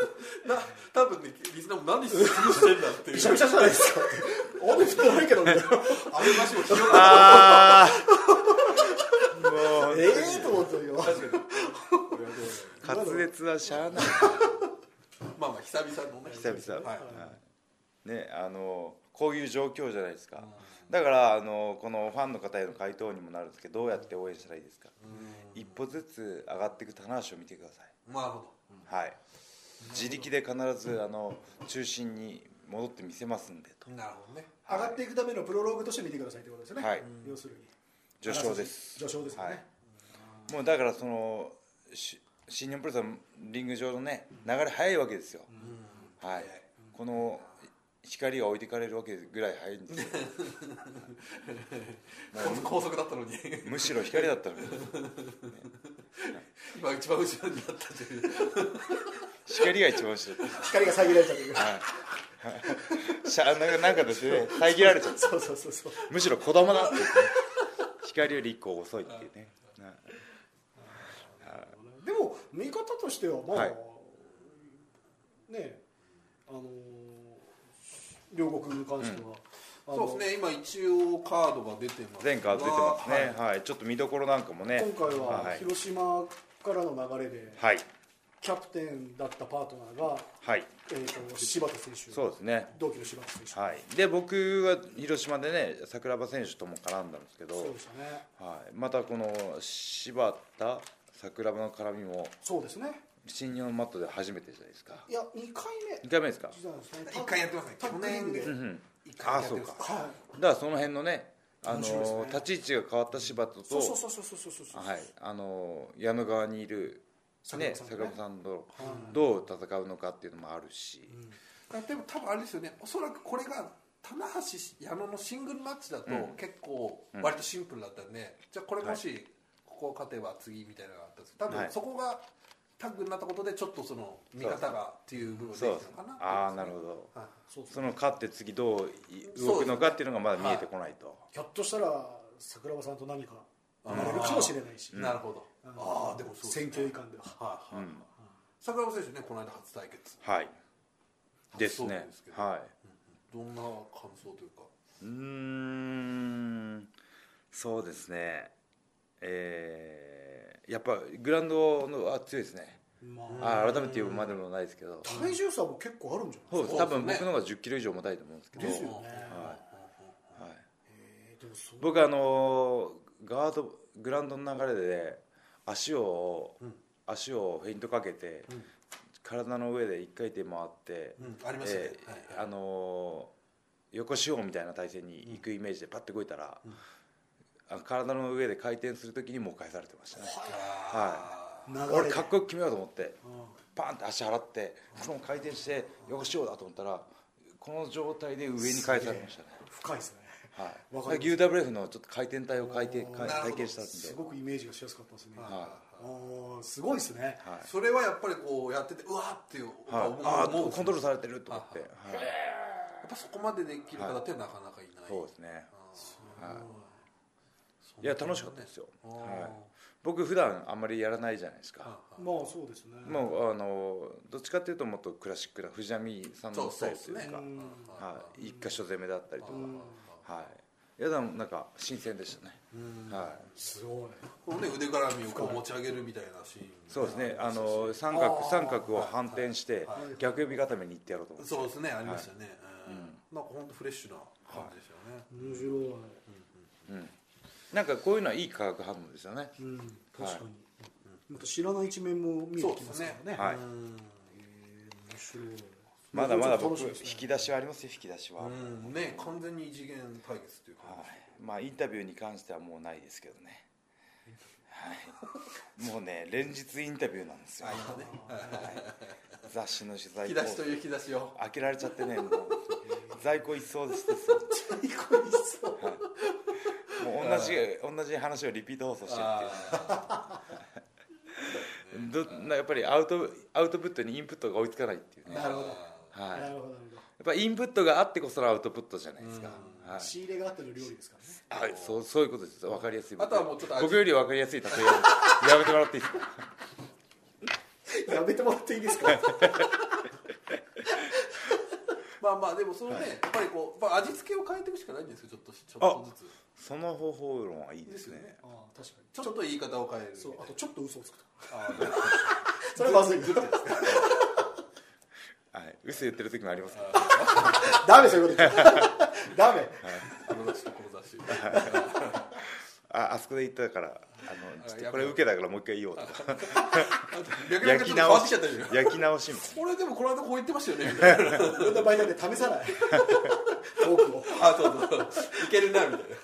多分ねリスナーも何するしてんだっていう。びしゃびしゃじゃないですか。雨降ってないけど。ねあれなしも広がああもうええと思ったよ確かに。滑舌はしゃあない。まあまあ久々のね。久々はい。ねあのこういう状況じゃないですか。だからあのこのファンの方への回答にもなるんですけどどうやって応援したらいいですか？一歩ずつ上がっていく棚橋を見てください。なるほはい。自力で必ずあの中心に戻ってみせますんで。とどなるほどね。上がっていくためのプロローグとして見てくださいってことですよね。はい。要するに。序章です。序章ですよね、はい。もうだからそのし新日本プロレスのリング上のね流れ早いわけですよ、はい。この光が置いてかれるわけぐらい早いんですよ。高速だったのに。むしろ光だったのに。今一番後ろになったという。光が一番後ろ。光が遮られちゃってるしゃなんかなんかですね。遮られちゃった。そうそうそうそう。むしろ子供だって言ってね。光より一個遅いっていうね。はい。でも見方としてはまあ、はい。ねあのー両国に関しては、あのそうですね。今一応カードが出てます。前回出てますね。はいはい、ちょっと見どころなんかもね。今回ははい。広島からの流れで、はい。キャプテンだったパートナーが、はい。えー、と柴田選手。そうですね。同期の柴田選手、はい。で僕は広島でね桜庭選手とも絡んだんですけど。そうでしたね。はい、またこの柴田桜庭の絡みも。そうですね新日本マットで初めてじゃないですか。いや2回目。2回目ですか？実はですね一回やってますね。去年うんうん。一回やってます。あそうはだからその辺のねあ面白いですね。の立ち位置が変わった柴田といそうそうそうそうそうそうそうはいあの矢野側にいるね桜庭さんとどう戦うのかっていうのもあるし、でも多分あれですよねおそらくこれが棚橋矢野のシングルマッチだとうん結構割とシンプルだったんで、じゃあこれもしここ勝てば次みたいなのがあったんですけど多分はいそこがタッグになったことでちょっとその見方がっていう部分でああなるほど。はい。その勝って次どうい動くのかっていうのがまだ見えてこないと、ひょっとしたら桜庭さんと何か生まれるかもしれないし。なるほど。ああでもそうですね。選挙以下でははいはい、うん。桜庭選手ねこの間初対決。はい。ですね。はい。どんな感想というか？うーん。そうですね。えーやっぱグラウンドのは強いですね。まあ。あ改めて言うまでもないですけど。体重差も結構あるんじゃないそうです。多分僕の方が1 0キロ以上重たいと思うんですけど。ですよね。はい。えーでもそう。僕あのガードグラウンドの流れで足を、足をフェイントかけて、体の上で一回転回って、うん。ありましたね。えーはいあの横四方みたいな体勢に行くイメージでパッて動いたら、あ体の上で回転するときにもう返されてましたね、あ。流れで。俺かっこよく決めようと思ってうん。パンって足払ってその回転して横四方だと思ったらこの状態で上に返されましたね。深いですね。はい、UWF のちょっと回転体を回転体験したんで、すごくイメージがしやすかったですね。はおーすごいですね。はい。それはやっぱりこうやっててうわーっていう。はい。ああコントロールされてると思って、ははい。やっぱそこまでできる方ってなかなかいない、そうですね。あはい。ーいや楽しかったですよ、はい、僕普段あんまりやらないじゃないですか、あまあそうですね。もうあのどっちかっていうともっとクラシックな藤波さんのスタイルというか。ねうん。はい、一箇所攻めだったりとか、うん。はい。いやでもなんか新鮮でしたね、はすごい。このね腕絡みをこう持ち上げるみたいなシーンいそうですね。あの三あ角ー。三角を反転してはい。はい。逆指固めに行ってやろうと思って。そうですね。ありましたね、うん。なんか本当フレッシュな感じでしたよね、面白い。うんなんかこういうのはいい化学反応ですよね。うん確かに。また知らない一面も見えてきますからね。はい。えー面白い。まだまだ僕引き出しはありますよ引き出しは、うん。ね完全に異次元対決というか、はい、まあインタビューに関してはもうないですけどね、はい、もうね 連日インタビューなんですよ、あ今ね。雑誌の取材引き出しという引き出しを。開けられちゃってねもう。在庫一掃ですよ。はいもう同じ同じ話をリピート放送してるっていうね。どなやっぱりアウトアウトプットにインプットが追いつかないっていうね、なるほど。はい、やっなるほどなるほぱインプットがあってこそのアウトプットじゃないですか、はい。ど仕入れがあっての料理ですからね。はい、そうそういうことです。分かりやすい。あとはもうちょっと味僕より分かりやすい例えを。やめてもらっていいですか？やめてもらっていいですか？まあまあでもそのね、やっぱりこう、まあ、味付けを変えていくしかないんですよちょっとちょっとずつその方法論はいいですね。ですよね。ああ確かに。ちょっと言い方を変えるそうあとちょっと嘘をつくとあー それまずい。はい。嘘言ってる時もありますけど ダメそういうこと言っちゃ ダメ。あの雑誌とこの雑誌ああそこで言ったからあのちょっとこれ受けたからもう一回言おうと。か逆に焼き直してきちゃったじゃん焼き直しみたいな俺でもこの間こう言ってましたよねみたいな。こんな場合なんで試さない。トークを。あそうそう。いけるなみたいな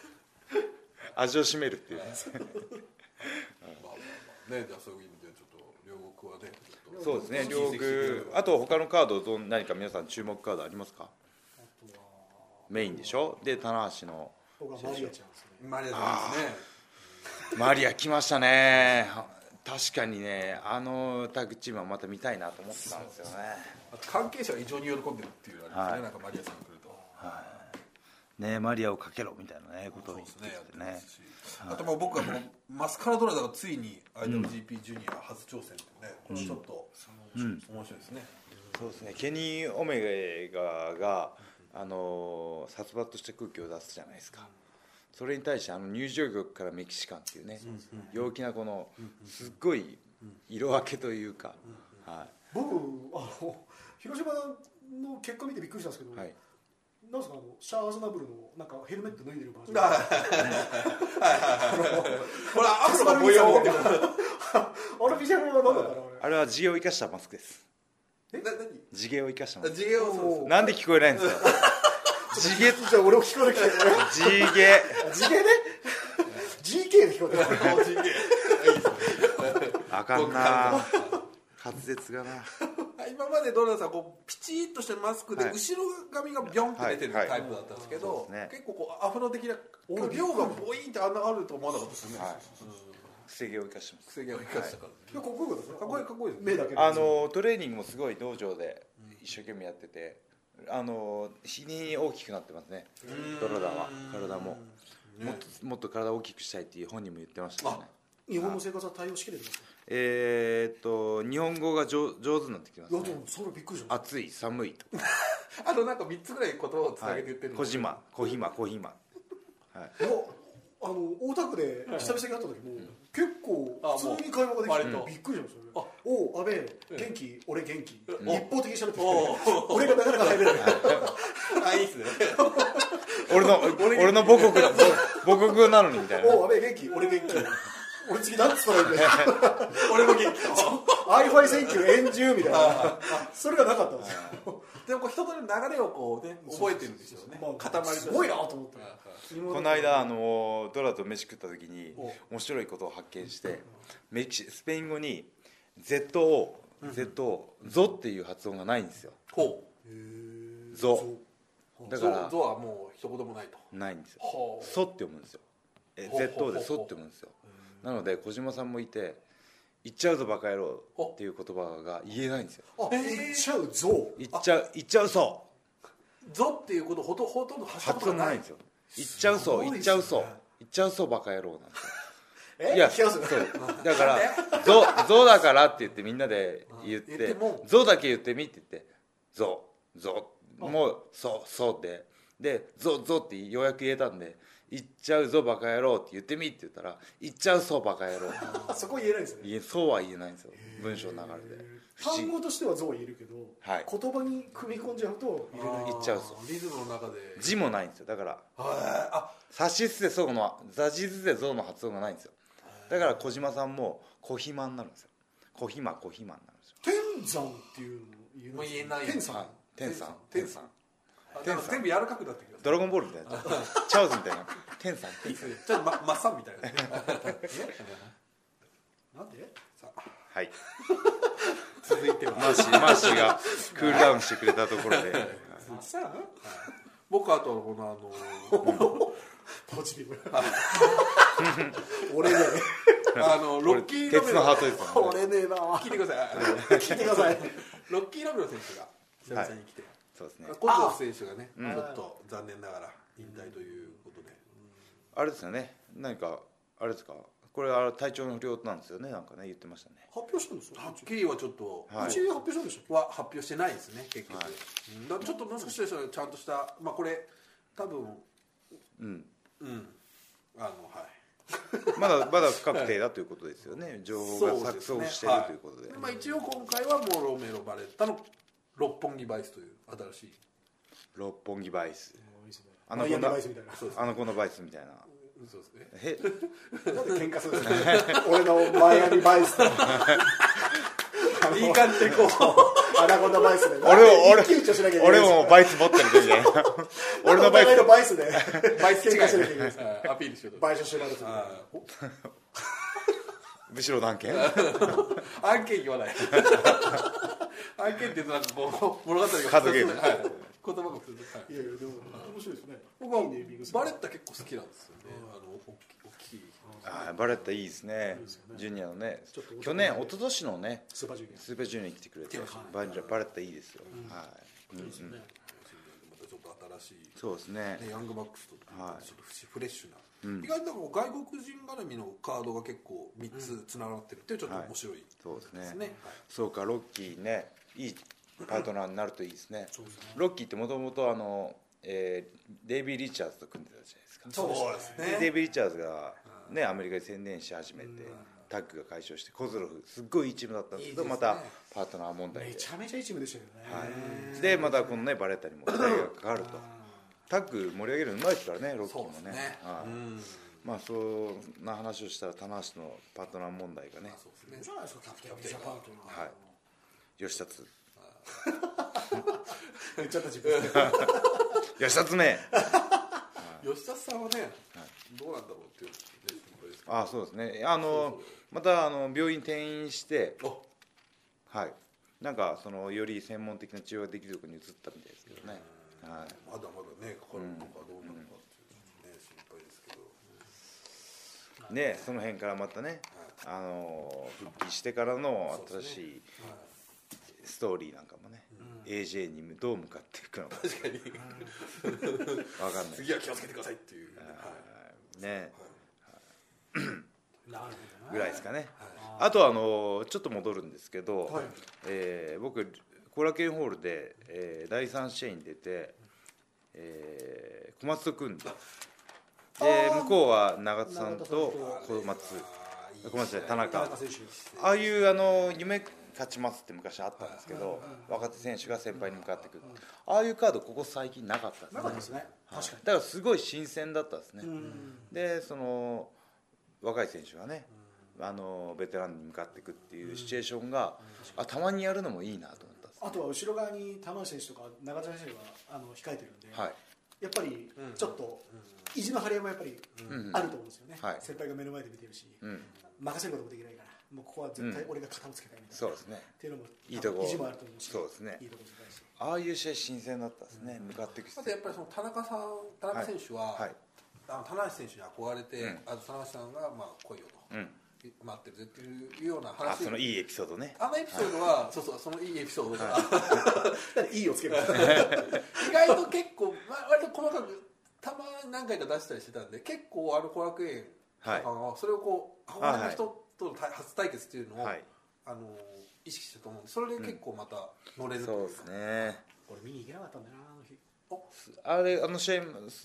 味を占めるっていう。ねまあまあまあねじゃあそういう意味でちょっと両国はねそうですね両軍あと他のカードどん何か皆さん注目カードありますか？メインでしょ？で棚橋の。僕はマリアちゃんですね。マリアさんですね。マリア来ましたね。確かにねあのタッグチームはまた見たいなと思ってたんですよね。関係者が異常に喜んでるっていうのがありますね、なんかマリアさんが来るとねマリアをかけろみたいなねことを言ってきてね。ねあとまあ僕はこのマスカラドラダがついに IWGP ジュニア初挑戦ってねこれちょっと面白いですね、そうですね。ケニー・オメガが、あのー殺伐とした空気を出すじゃないですか、それに対してあの入場曲からメキシカンっていうね、陽気なこのすっごい色分けというか、は僕あの広島の結果見てびっくりしたんですけど、いはい、なんですかあのシャアーズナブルのなんかヘルメット脱いでるバージョン。あこれアフロが模様あれビジュアルは何だったのあれは地毛を生かしたマスクです。何？地毛を生かしたマス地毛をなんで聞こえないんですか？地毛じゃあ俺を聞こえなきゃいけない地毛地毛ね GK で聞こえてあかんな。滑舌がな今までドラナさんこうピチッとしたマスクではい。後ろ髪がビョンって出てるはい。タイプだったんですけど、そうですね。結構こうアフロ的な量がボインってあんなあると思わなかったですよね、はい。癖毛を生かしてます。癖毛を生かしたから、い。やかっこよかったですねかっこいいかっこいいで。す目だけで。あのトレーニングもすごい道場で一生懸命やってて、あの日に大きくなってますね。ドラダは。体も。もっともっと体を大きくしたいっていう本人も言ってましたね。日本の生活は対応しきれてますか？えー、っと日本語が上上手になってきますね。いやでもそれびっくりしまし暑い寒いと。あのなんか3つぐらい言葉をつなげて言ってるの小島小島小島はい。あの大田区で久々に会った時も結構あ普通に会話ができてびっくりしましたよあ。ねおう安倍元気？俺元気。一お方的に喋ってきおて俺がなかなか入れない。あいいっすね。俺の俺の母国の母国なのにみたいな。おう安倍元気？俺元気俺次何つったらいいんだよ。俺も元気 i5 選挙円中みたいな。それがなかったんですよ。でもこう人との流れをこうね覚えてるんですよね。まあ塊すごいなと思ってこの間あのドラと飯食った時にお面白いことを発見してメキシスペイン語に ZO ZO ゾっていう発音がないんですよ。ほゾうだからゾゾはもう一言もないと。ないんですよ。ソって読むんですよ。えほう。ほうほう。ZO でソって読むんですよなので小島さんもいて「言っちゃうぞバカ野郎」っていう言葉が言えないんですよ。あ言っちゃうぞ。言っちゃう言っちゃうそゾっていうことほとほとんど発音がない。んですよ。言っちゃうそすごい言っちゃうそですね言っちゃうそバカ野郎なんですよえ？いやそう。だから「ゾ」ゾだからって言ってみんなで言って言っても「ゾ」だけ言ってみって言って「ゾ」「ゾ」もう「そう」「そう」で。で「ゾ」「ゾ」ってようやく言えたんで「言っちゃうぞバカ野郎」って言ってみって言ったら「言っちゃうそうバカ野郎」あ そこ言えないんですね。言えそうは言えないんですよ。文章の流れで。単語としてはゾウ言えるけど、はい。言葉に組み込んじゃうと言えない。言っちゃうぞ。リズムの中で。字もないんですよ。だからはいあ「さしすせそう」の「ざしすせそう」の発音がないんですよ。だから小島さんも「小暇」になるんですよ「小暇小暇」になるんですよ。天山っていうの言えないもう言えない天山、はい。天さん天さんあ天さん。全部柔らかくなってきますドラゴンボールみたいな。チャオズみたいな。天さん。いいですね。ちょっとまマッサンみたいなね。なんで？さあ。はい。続いては。マーシーマーシーがクールダウンしてくれたところで。マッサン僕あとこのあの ポジティブ。俺ね。あのロッキーロメ鉄のハートロ俺ね。えな。聞いてください。聞いてください。ロッキーロメロ選手が久々に来て、そうですね。選手がね、うん。ちょっと残念ながら引退ということで、あれですよね。何かあれですか？これあれ体調の不良なんですよね。なんかね言ってましたね。発表したんですよ。はっきりはちょっと、はい。うち発表したんでしょは発表してないですね結局、はい。ちょっともしかしたらちゃんとしたまあこれ多分うん。うん。あのはい。まだまだ不確定だということですよね。情報が錯綜しているということでまあ、一応今回はもうロメロバレッタの六本木バイスという新しい。六本木バイス。あのマイアミこんなバイスみたいな。そうです。あの子のバイスみたいな。そうですね。へなんで喧嘩するんですか？俺のマイアミバイスといい感じでこう。アナコンダバイスで俺も俺一騎打ちをしなきゃいけない俺もバイス持ってるみたいな俺のバイスバイスでバイス喧嘩しなきゃいけないアピールしようと買収してもらうとあー後ろの案件案件言わない案件ってなんかこう物語がカードゲームはい言葉が複雑はいいやいやでも面白いですね僕はバレッタ結構好きなんですよねあの大きいあーバレッタいいですね。ジュニアのね。去年一昨年のねスーパージュニアスーパージュニアに来てくれてバレッタいいですよ。はい。うんうん。またちょっと新しいそうですね。ね、ヤングバックスとはい。ちょっとフレッシュな、うん。意外と外国人絡みのカードが結構3つつながってるっていうちょっと面白い。そうですね。そうかロッキーねいいパートナーになるといいですね。すね。ロッキーってもともとあの、えーデイビー・リチャーズと組んでたじゃないですか。そうですね。でデイビー・リチャーズが、ね、アメリカで宣伝し始めて、タッグが解消してコズロフすっごいいいチームだったんですけどいいですね。またパートナー問題で。めちゃめちゃいいチームでしたよね。はい、でまたこのねバレッタにも期待がかかると。タッグ盛り上げるのうまいですからねロッキーもね。まあそんな話をしたら棚橋のパートナー問題がね。そうですね。じゃないですかキャプテンオブジャパンというのは。はい吉達。言っちゃった自分。で 吉達め吉田さんはね、どうなんだろうっていうあそうですね。あのまたあの病院転院してお。はい。なんかそのより専門的な治療ができるところに移ったみたいですけどね。はい。まだまだねかかるのかどうなのかっていうね心配ですけど。ねその辺からまたねあの復帰してからの新しいストーリーなんかもね AJ にどう向かっていくのか。確かに。分かんない。次は気をつけてくださいっていう、はい。ね。ぐらいですかね、ああとあのちょっと戻るんですけど、はい。えー僕後楽園ホールで、えー第3試合に出て、えー小松と組んでで向こうは長田さんと。小松。小松じゃない田中。ああいうあの夢勝ちますって昔あったんですけど若手選手が先輩に向かってくるああいうカードここ最近なかったですね。なかったですね。はい。確かだからすごい新鮮だったですね。にうんでその若い選手がねあのベテランに向かっていくっていうシチュエーションがあたまにやるのもいいなと思ったんですあとは後ろ側に玉橋選手とか長田選手があの控えてるんで、はい。やっぱりちょっと意地の張り合いもやっぱりうん。あると思うんですよね、はい。先輩が目の前で見てるし、うん。任せることもできないからもうここは絶対俺が肩をつけたいみたいな、そうですね。っていうのもいいとこ。意地もあると思うし。そうですね。いいとこああいう試合新鮮だったですね。向かっていくあとやっぱりその田中さん田中選手は、はい。あの棚橋選手に憧れて、うん。あと棚橋さんがまあ来いよと、うん。待ってるぜっていうようなあ話そのいいエピソードね。あのエピソードは、そうそうそのいいエピソードが、だっていいをつける意外と結構、まあ、割と細かくたまに何回か出したりしてたんで結構あの後楽園はい。それをこう憧れの人との対初対決っていうのを、はい。あの意識してると思うんでそれで結構また乗れるとそいうですね。俺見に行けなかったんだよなあの日。あれあの試合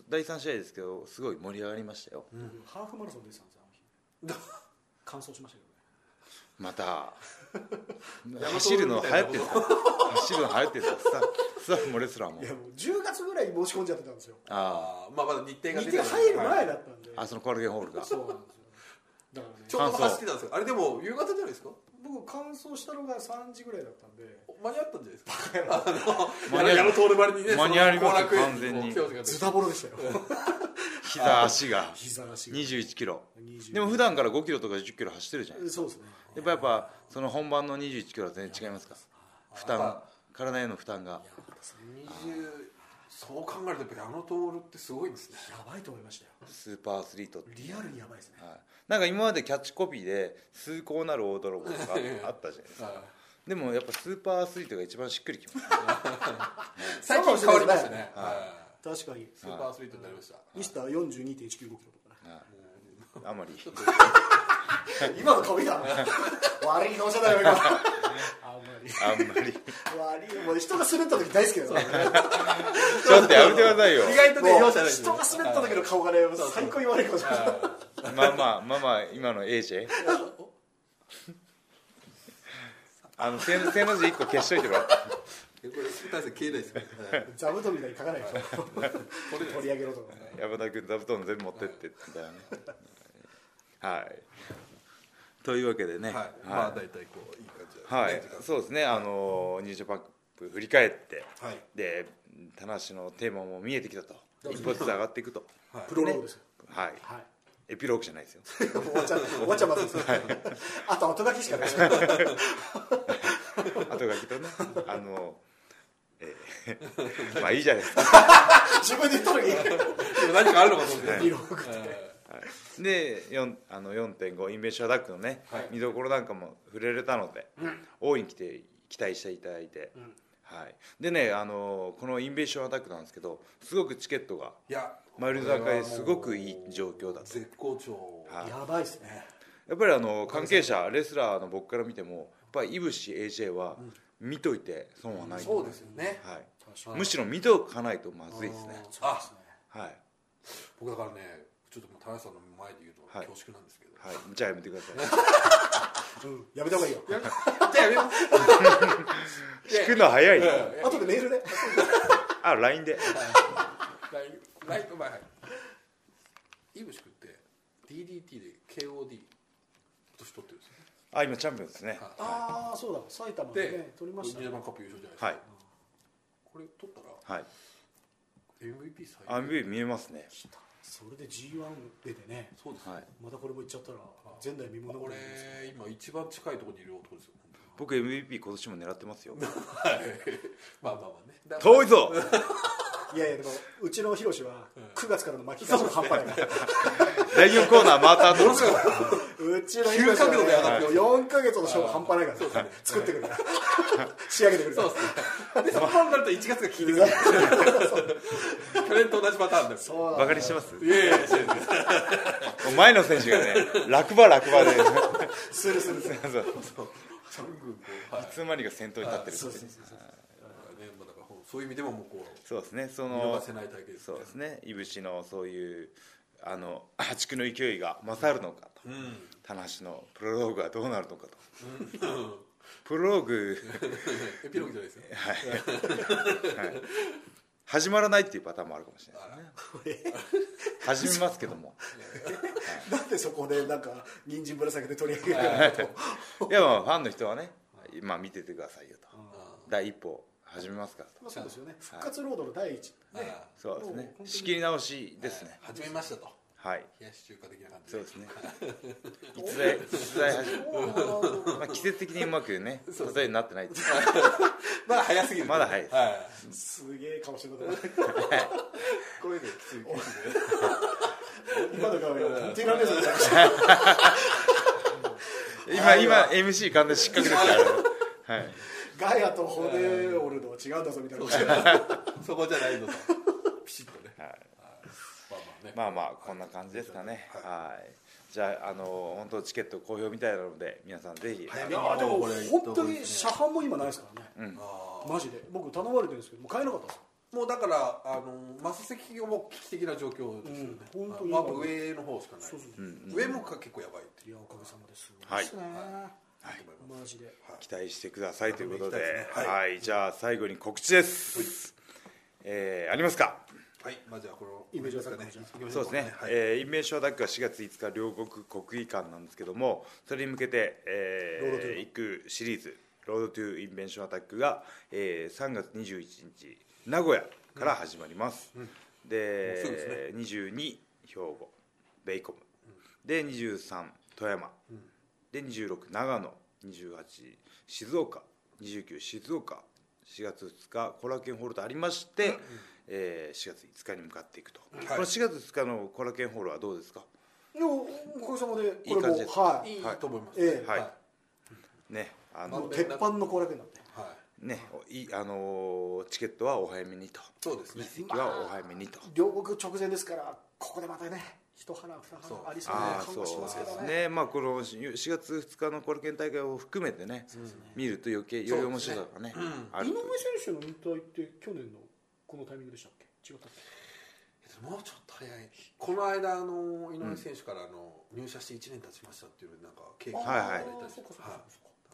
第3試合ですけどすごい盛り上がりましたよ。うん。ハーフマラソン出てたんですよあの日。完走しましたけどね。また。走るの流行ってるんですか走るの流行ってるんですかスタスタッフもレスラーもいやもう10月ぐらいに申し込んじゃってたんですよ。ああー。まあまだ日程が日出て程が入る前はいだったんで、ああそのコアルゲンホールが。そうなんですよだからね。ちょうど走ってたんですよ。あれでも夕方じゃないですか？僕完走したのが3時ぐらいだったんで。間に合ったんじゃないですか？あの間に合う。矢野徹ばりにね間に合います完全に。ズタボロでしたよ。膝足が。膝足が。21キロ。20でも普段から5キロとか10キロ走ってるじゃないそうですね。やっぱやっぱその本番の21キロは全然違いますか？負担。体への負担が。20そう考えるとやっぱり矢野徹ってすごいですね。やばいと思いましたよ。スーパーアスリートってリアルにやばいですね。はい、なんか今までキャッチコピーで「崇高なる大泥棒」とかあったじゃないですか。はでもやっぱスーパーアスリートが一番しっくりきます 最近変わりましたねはいはい。確かにスーパーアスリートになりました。ミスター42.195キロとかね。あんまり。今の顔見た悪い顔じゃないよ今。あんまり。あんまり。悪いもう人が滑った時大好きだよ。ね。ちょっとやめてくださいよ。意外とね容赦ない人が滑った時の顔がね最高に悪い顔じゃないまあまあまあまあ今の AJ あの正正の字1個消しといてもらってこれ大勢消えないですから座布団みたいに書かないでしょ取り上げろとか。ね山田君座布団全部持ってってみたいな。ねはい。というわけでね。はい。まあ大体こういい感じで。はい、そうですね、あのニュージャパンカップ振り返って、はい。で、田無のテーマも見えてきたと、一歩ずつ上がっていくと、プロローグですよ。はい、はいエピローグじゃないですよ、終わっちゃう終わっちゃいますよあと後書きしかない。後書きとね、あの、えー まあいいじゃないですか、自分で言ったのにでも何かあるのかと思って。リローグはい、で4あの4.5インベーションアタックのね、はい。見どころなんかも触れれたので、大いに来て期待していただいて、はい、でねあのこのインベーションアタックなんですけどすごくチケットがいやマイルド高ですごくいい状況だと。絶好調。はい。やばいですね。やっぱりあの関係者レスラーの僕から見てもやっぱりイブシ AJ は見といて損はない、そうですよね。はい、むしろ見とかないとまずいですね。そうですね。はい、僕だからねちょっともう田中さんの前で言うとはい。恐縮なんですけど。はい、じゃあやめてください。うん。やめた方がいいよ。じゃあやめます聞くの早いね後でメールであ LINE で。ラインラインまあはいイブシ君って DDT で KOD 今年取ってるんですよね。あ今チャンピオンですね。ああそうだ。埼玉ででね取りましたね。ジャパンカップ優勝じゃないですか、はい。これ取ったらはい。MVP 最あ見見えますね。それで G1 出てね。そうです、はい。またこれもいっちゃったら前代未聞のこれ今一番近いところにいる男ですよ僕 MVP 今年も狙ってますよ。はい。まあまあまあね。だ遠いぞ いやいやでもうちのヒロシは9月からの巻き返しが半端ないから第4コーナー回った後ですうちのヒロシは、ね、9ヶ月で上がって4ヶ月の勝負半端ないから、作ってくるから仕上げてくるからそうですね。でそこになると1月が効いてくる去年と同じパターンです。バカにしてます？いやいや前の選手がね落馬落馬で。するするする。そうチャングンこう。はいいつの間にか先頭に立ってるってそういう意味でももうこうそうですねそ見の逃せない体験ですそうですねいぶしのそういうあの 破竹の勢いが勝るのかと。うん。のプロローグはどうなるのかと。うん。プロローグ エピローグじゃないですよ。はい、はい、始まらないっていうパターンもあるかもしれないですね。始めますけども。なんでそこでなんか人参ぶら下げて取り上げるのい。やまあファンの人はね、まあ、見ててくださいよと。第一歩始めますからと。まあそうですよね。復活ロードの第一。ね。あそうですね。仕切り直しですね。始めましたと。はい。冷やし中華的な感じそうですね。始めまあ季節的にうまくね例えになってない まだ早すぎる。まだ早いです。はい。すげえ顔してることこうい。うのきつい今の顔が本当にランデー。ズみたいな今今 MC 完全に失格ですからはいガヤと骨折るのは違うんだぞみたいな。そこじゃないのと。ピシッとね。はい。まあまあね。まあまあこんな感じですかね。はい。じゃああの本当チケット好評みたいなので皆さんぜひ。早めいやでもこれ本当に社販も今ないですからね。あマジで。僕頼まれてるんですけどもう買えなかったです。ーもうだからあのマス席がもう危機的な状況ですよね。うん。本当にまあ上の方しかない。そうそう上も結構やばいっていう。いやおかげさまです。はい。ですね。はいマジで。期待してくださいということで。行きたいは、はい。じゃあ最後に告知です、えーありますか？はい。まあじゃあこのイメージアタック行きましょそうですね、はい。えー Invasion Attack は4月5日両国国技館なんですけどもそれに向けて、え Road to。ー行くシリーズ「 Road to Invasion Attack が」えー3月21日名古屋から始まります、もうですぐです22兵庫ベイコム、で23富山、で26長野28静岡29静岡4月2日後楽園ホールとありまして、えー4月5日に向かっていくと、い。この4月2日の後楽園ホールはどうですか？いやおかげさまでこれもいい感じです。はい。いいと思います。ええはい。はねあの鉄板の後楽園なんで。はいねいいあのーチケットはお早めにと。そうですね。席はお早めにと、両国直前ですからここでまたね一花二花ありそうな感がしますけどですね。ねまあこの4月2日の後楽園大会を含めてね見ると余計より面白さがねある井上と選手の引退って去年のこのタイミングでしたっけ？違ったっけ？もうちょっと早い。この間あの井上選手からあの入社して1年経ちましたっていうなんか経験ただいたり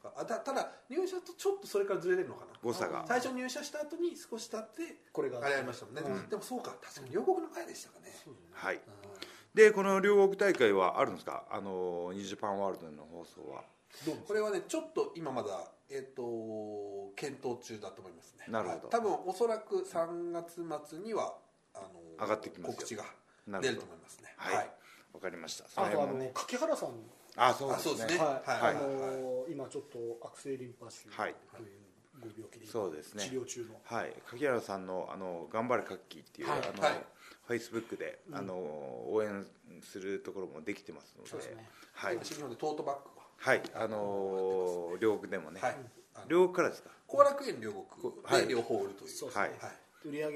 たただ入社とちょっとそれからずれてるのかな。誤差が。最初入社した後に少し経ってこれがありましたもんね、うん。でもそうか。確かに両国の会でしたかね、はい。うんでこの両国大会はあるんですか？あのニュージャパンワールドの放送は。どうですこれはねちょっと今まだえっ、と検討中だと思いますね。なるほど。はい。多分おそらく3月末にはあの上がってきますよ。告知が出ると思いますね。はい。わ、かりました。あとあのね柿原さん。あそうですね。はい、はい。あの今ちょっと悪性リンパ腫とはい。いうご病気で今そうですね。治療中の。はい。柿原さんの「あの頑張れカッキー」っていう、はい。あの、はいフェイスブックで、あの応援するところもできてますので。ですね。はい。西日本でトートバッグは？い。あの両国でもね、は、はい、両国からですか？後楽園両国はい。で両方売るという、そうですね。はい。売り上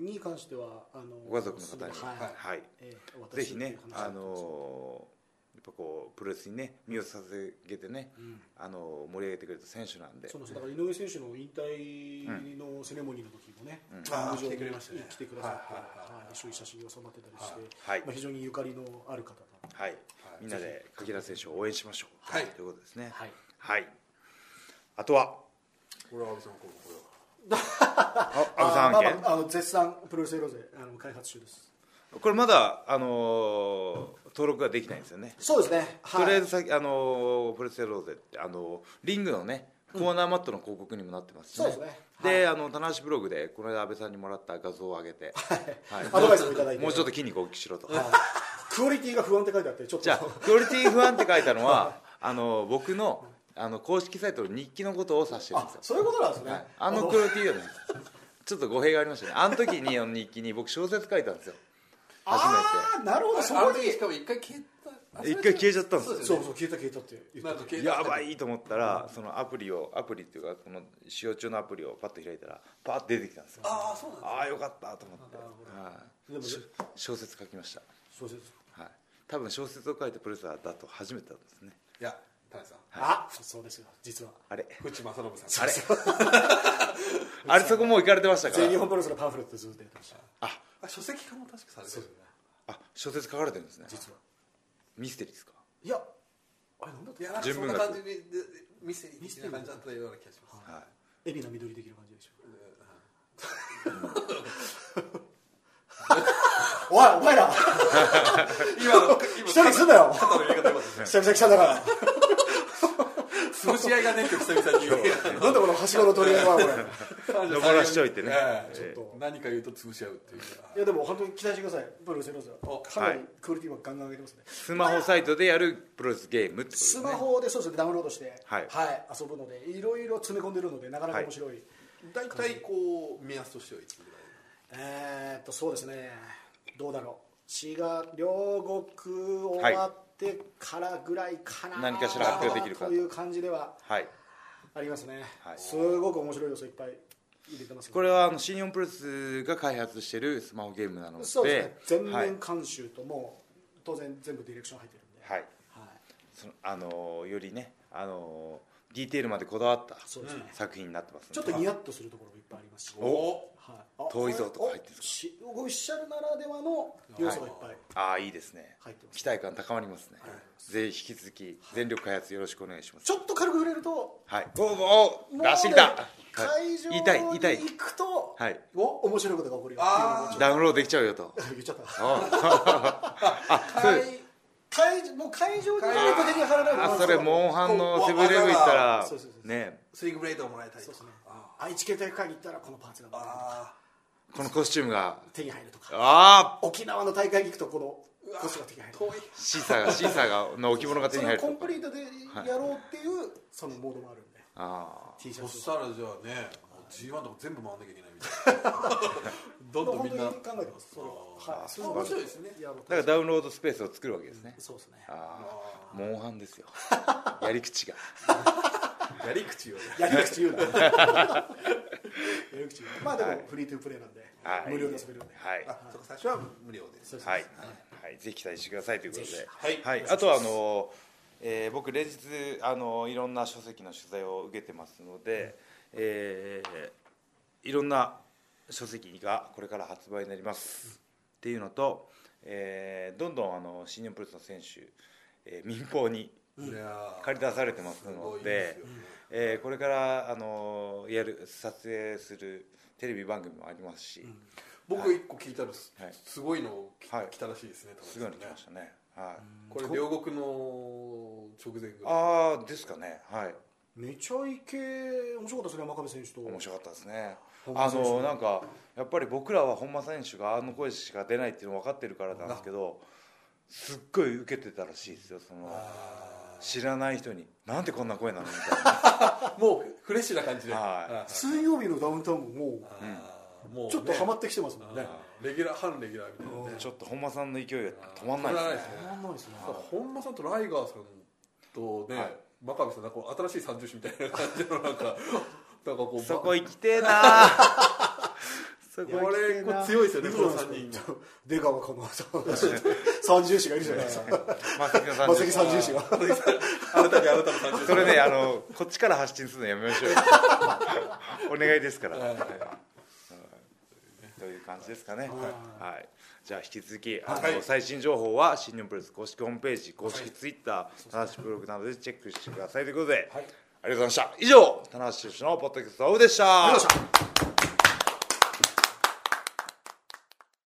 げに関してはあのご家族の方に。はい。はい。はい。ぜひねあのやっぱこうプロレスにね身を捧げてね、あの盛り上げてくれた選手なんで。そうです。だから井上選手の引退のセレモニーの時もね、あー会場に来てくれましたね。来てくださって、はいはいはい。はい。一緒に写真を収まってたりして、はい。まあ、非常にゆかりのある方だはい、みんなで柿原選手を応援しましょう、はい。ということですね。はい。はい。あとは。これは安倍さんこれこれは あ安倍さん案件、まあまああの絶賛プロレスエロゼあの開発中ですこれまだ、あのー登録ができないんですよね、そうですね。はい。とりあえず先、あのープレステローゼって、あのーリングのねコーナーマットの広告にもなってますしね、そうですね。であの棚橋ブログでこの間安倍さんにもらった画像を上げて、はい。アドバイスもいただいて。もうちょっと筋肉を大きくしろと、クオリティが不安って書いてあってちょっと。じゃあクオリティ不安って書いたのはあの僕のあの公式サイトの日記のことを指してるんですよ。あそういうことなんですね、はい。あのクオリティでねちょっと語弊がありましたね。あの時にあの日記に僕小説書いたんですよ初ああなるほどそこに。しかも一回消えたあ一回消えちゃったんですよそうそうそう消えた消えたって言ってなんか消えたやばいと思ったらそのアプリをアプリっていうかこの使用中のアプリをパッと開いたらパーッと出てきたんですよ。ああそうなんだああよかったと思って。なるほど。小説書きました。小説。はい。多分小説を書いたプロレスラーだと初めてだったんですね。いや田中さん。あそうですよ。実は。あれ。淵正信さんあれ。あれそこもう行かれてましたか全日ら本プロレスのパンフレットずっとやってました。ああ書籍化も確かされてるあ小説書かれてるんですね。実は。ミステリーですか？いやあれなんだった？いやなんかそんな感じにでミステリーみたいな感じだったような気がします。はい。海老名緑的な感じでしょ？おいお前ら。今の一人にすんなよ。肩の入れ方よかったです 久々来たんだから潰し合いがねって久々に言う。なんでこのはしごの取り合いはこれ。残らしといてね。ええ。ちょっと何か言うと潰し合うっていう。いやでも本当に期待してください。プロレスローズおはかなりクオリティはガンガン上げてますね。スマホサイトでやるプロレスゲームってことですねスマホでそうですねダウンロードしてはい。遊ぶのでいろいろ詰め込んでるのでなかなか面白い。大体こう目安としてはいつぐらい？えーっとそうですね。どうだろう。滋賀両国終わってからぐらいかな、何かしら発表できるかと。いう感じでははい。ありますね、はい。すごく面白い要素いっぱい入れてますね。これはあの新日本プロレスが開発しているスマホゲームなので。そうですね。全はい。面監修ともう当然全部ディレクション入ってるんで、はい。はい。そのあのよりねあのディテールまでこだわったそうですね。作品になってますちょっとニヤッとするところもいっぱいありますし、お遠い。ぞとか入ってるんですか？しオフィシャルならではの要素がいっぱい。ああいいですね。入ってます、期待感高まりますね、ぜひ引き続き全力開発よろしくお願いします。ちょっと軽く触れると。はい。おおお出してきた、会場に行くと、はい。お面白いことが起こるよ。ダウンロードできちゃうよと。と 言っちゃった。あ あそうもう会場に行かないと手に入らないあそれモンハンのセブンイレブン行ったらね。スリングブレードをもらえたりと。かそうですねあ愛知県大会に行ったらこのパーツがこのコスチュームが。手に入るとか。ああ沖縄の大会に行くとこのコスが手に入る。遠いシーサーがシーサーがの置物が手に入るコンプリートでやろうっていうそのモードもあるんで。あ T シャツ。そしたらじゃあね G1 とか全部回んなきゃいけないみたいな。どんどんみんな。考えてます。それははいそれは面白いですね。やろうと。あだからダウンロードスペースを作るわけですね。そうですね。ああモンハンですよ。やり口がやり口をねやり口言うな。やり口言うな。まあではい。もフリートゥープレイなんではい。無料で遊べるんで。はい。あそこ最初は無料です。はい、はい、ぜひ期待してくださいということで。ぜ、はい。あとはあの、えー僕連日あのいろんな書籍の取材を受けてますので、えーいろんな書籍がこれから発売になります。っていうのと、えーどんどんあの新日本プロレスの選手、えー民放に借り出されてますのでえーこれからあのやる撮影するテレビ番組もありますし、僕一個聞いたのすはい。すごいの来たらしいですねすごいの来ましたね。はい、これ両国の直前ぐらい。ああですかね。はい。めちゃイケ面白かったですね真壁選手と。面白かったですね。あのなんかやっぱり僕らは本間選手があの声しか出ないっていうの分かってるからなんですけどすっごい受けてたらしいですよその知らない人になんでこんな声なの？みたいな。もうフレッシュな感じで。はい。水曜日のダウンタウンももあー。もううちょっとハマってきてますもんね。レギュラー半レギュラーみたいなね。ちょっと本間さんの勢いが止まんないですね。止まらないですね。たまんないですね。本間さんとライガーさんとね、はい。真壁さんなんかこう新しい三重視みたいな感じのなんか なんかこうそこ行きてえなそこれこうえな強いですよねこのいいじゃない三人ですか出川この三重視がいるじゃないですか。マセキさん三重視があなたにあなたの三重視それねあのこっちから発信するのやめましょうよ。お願いですから、はい。という感じですかね、はい、じゃあ引き続きあの、はい。最新情報は新日本プロレス公式ホームページ公式ツイッター棚橋ブログなどでチェックしてくださいということで、ありがとうございました。以上棚橋宏のポッドキャストオフでした。ありがとうございました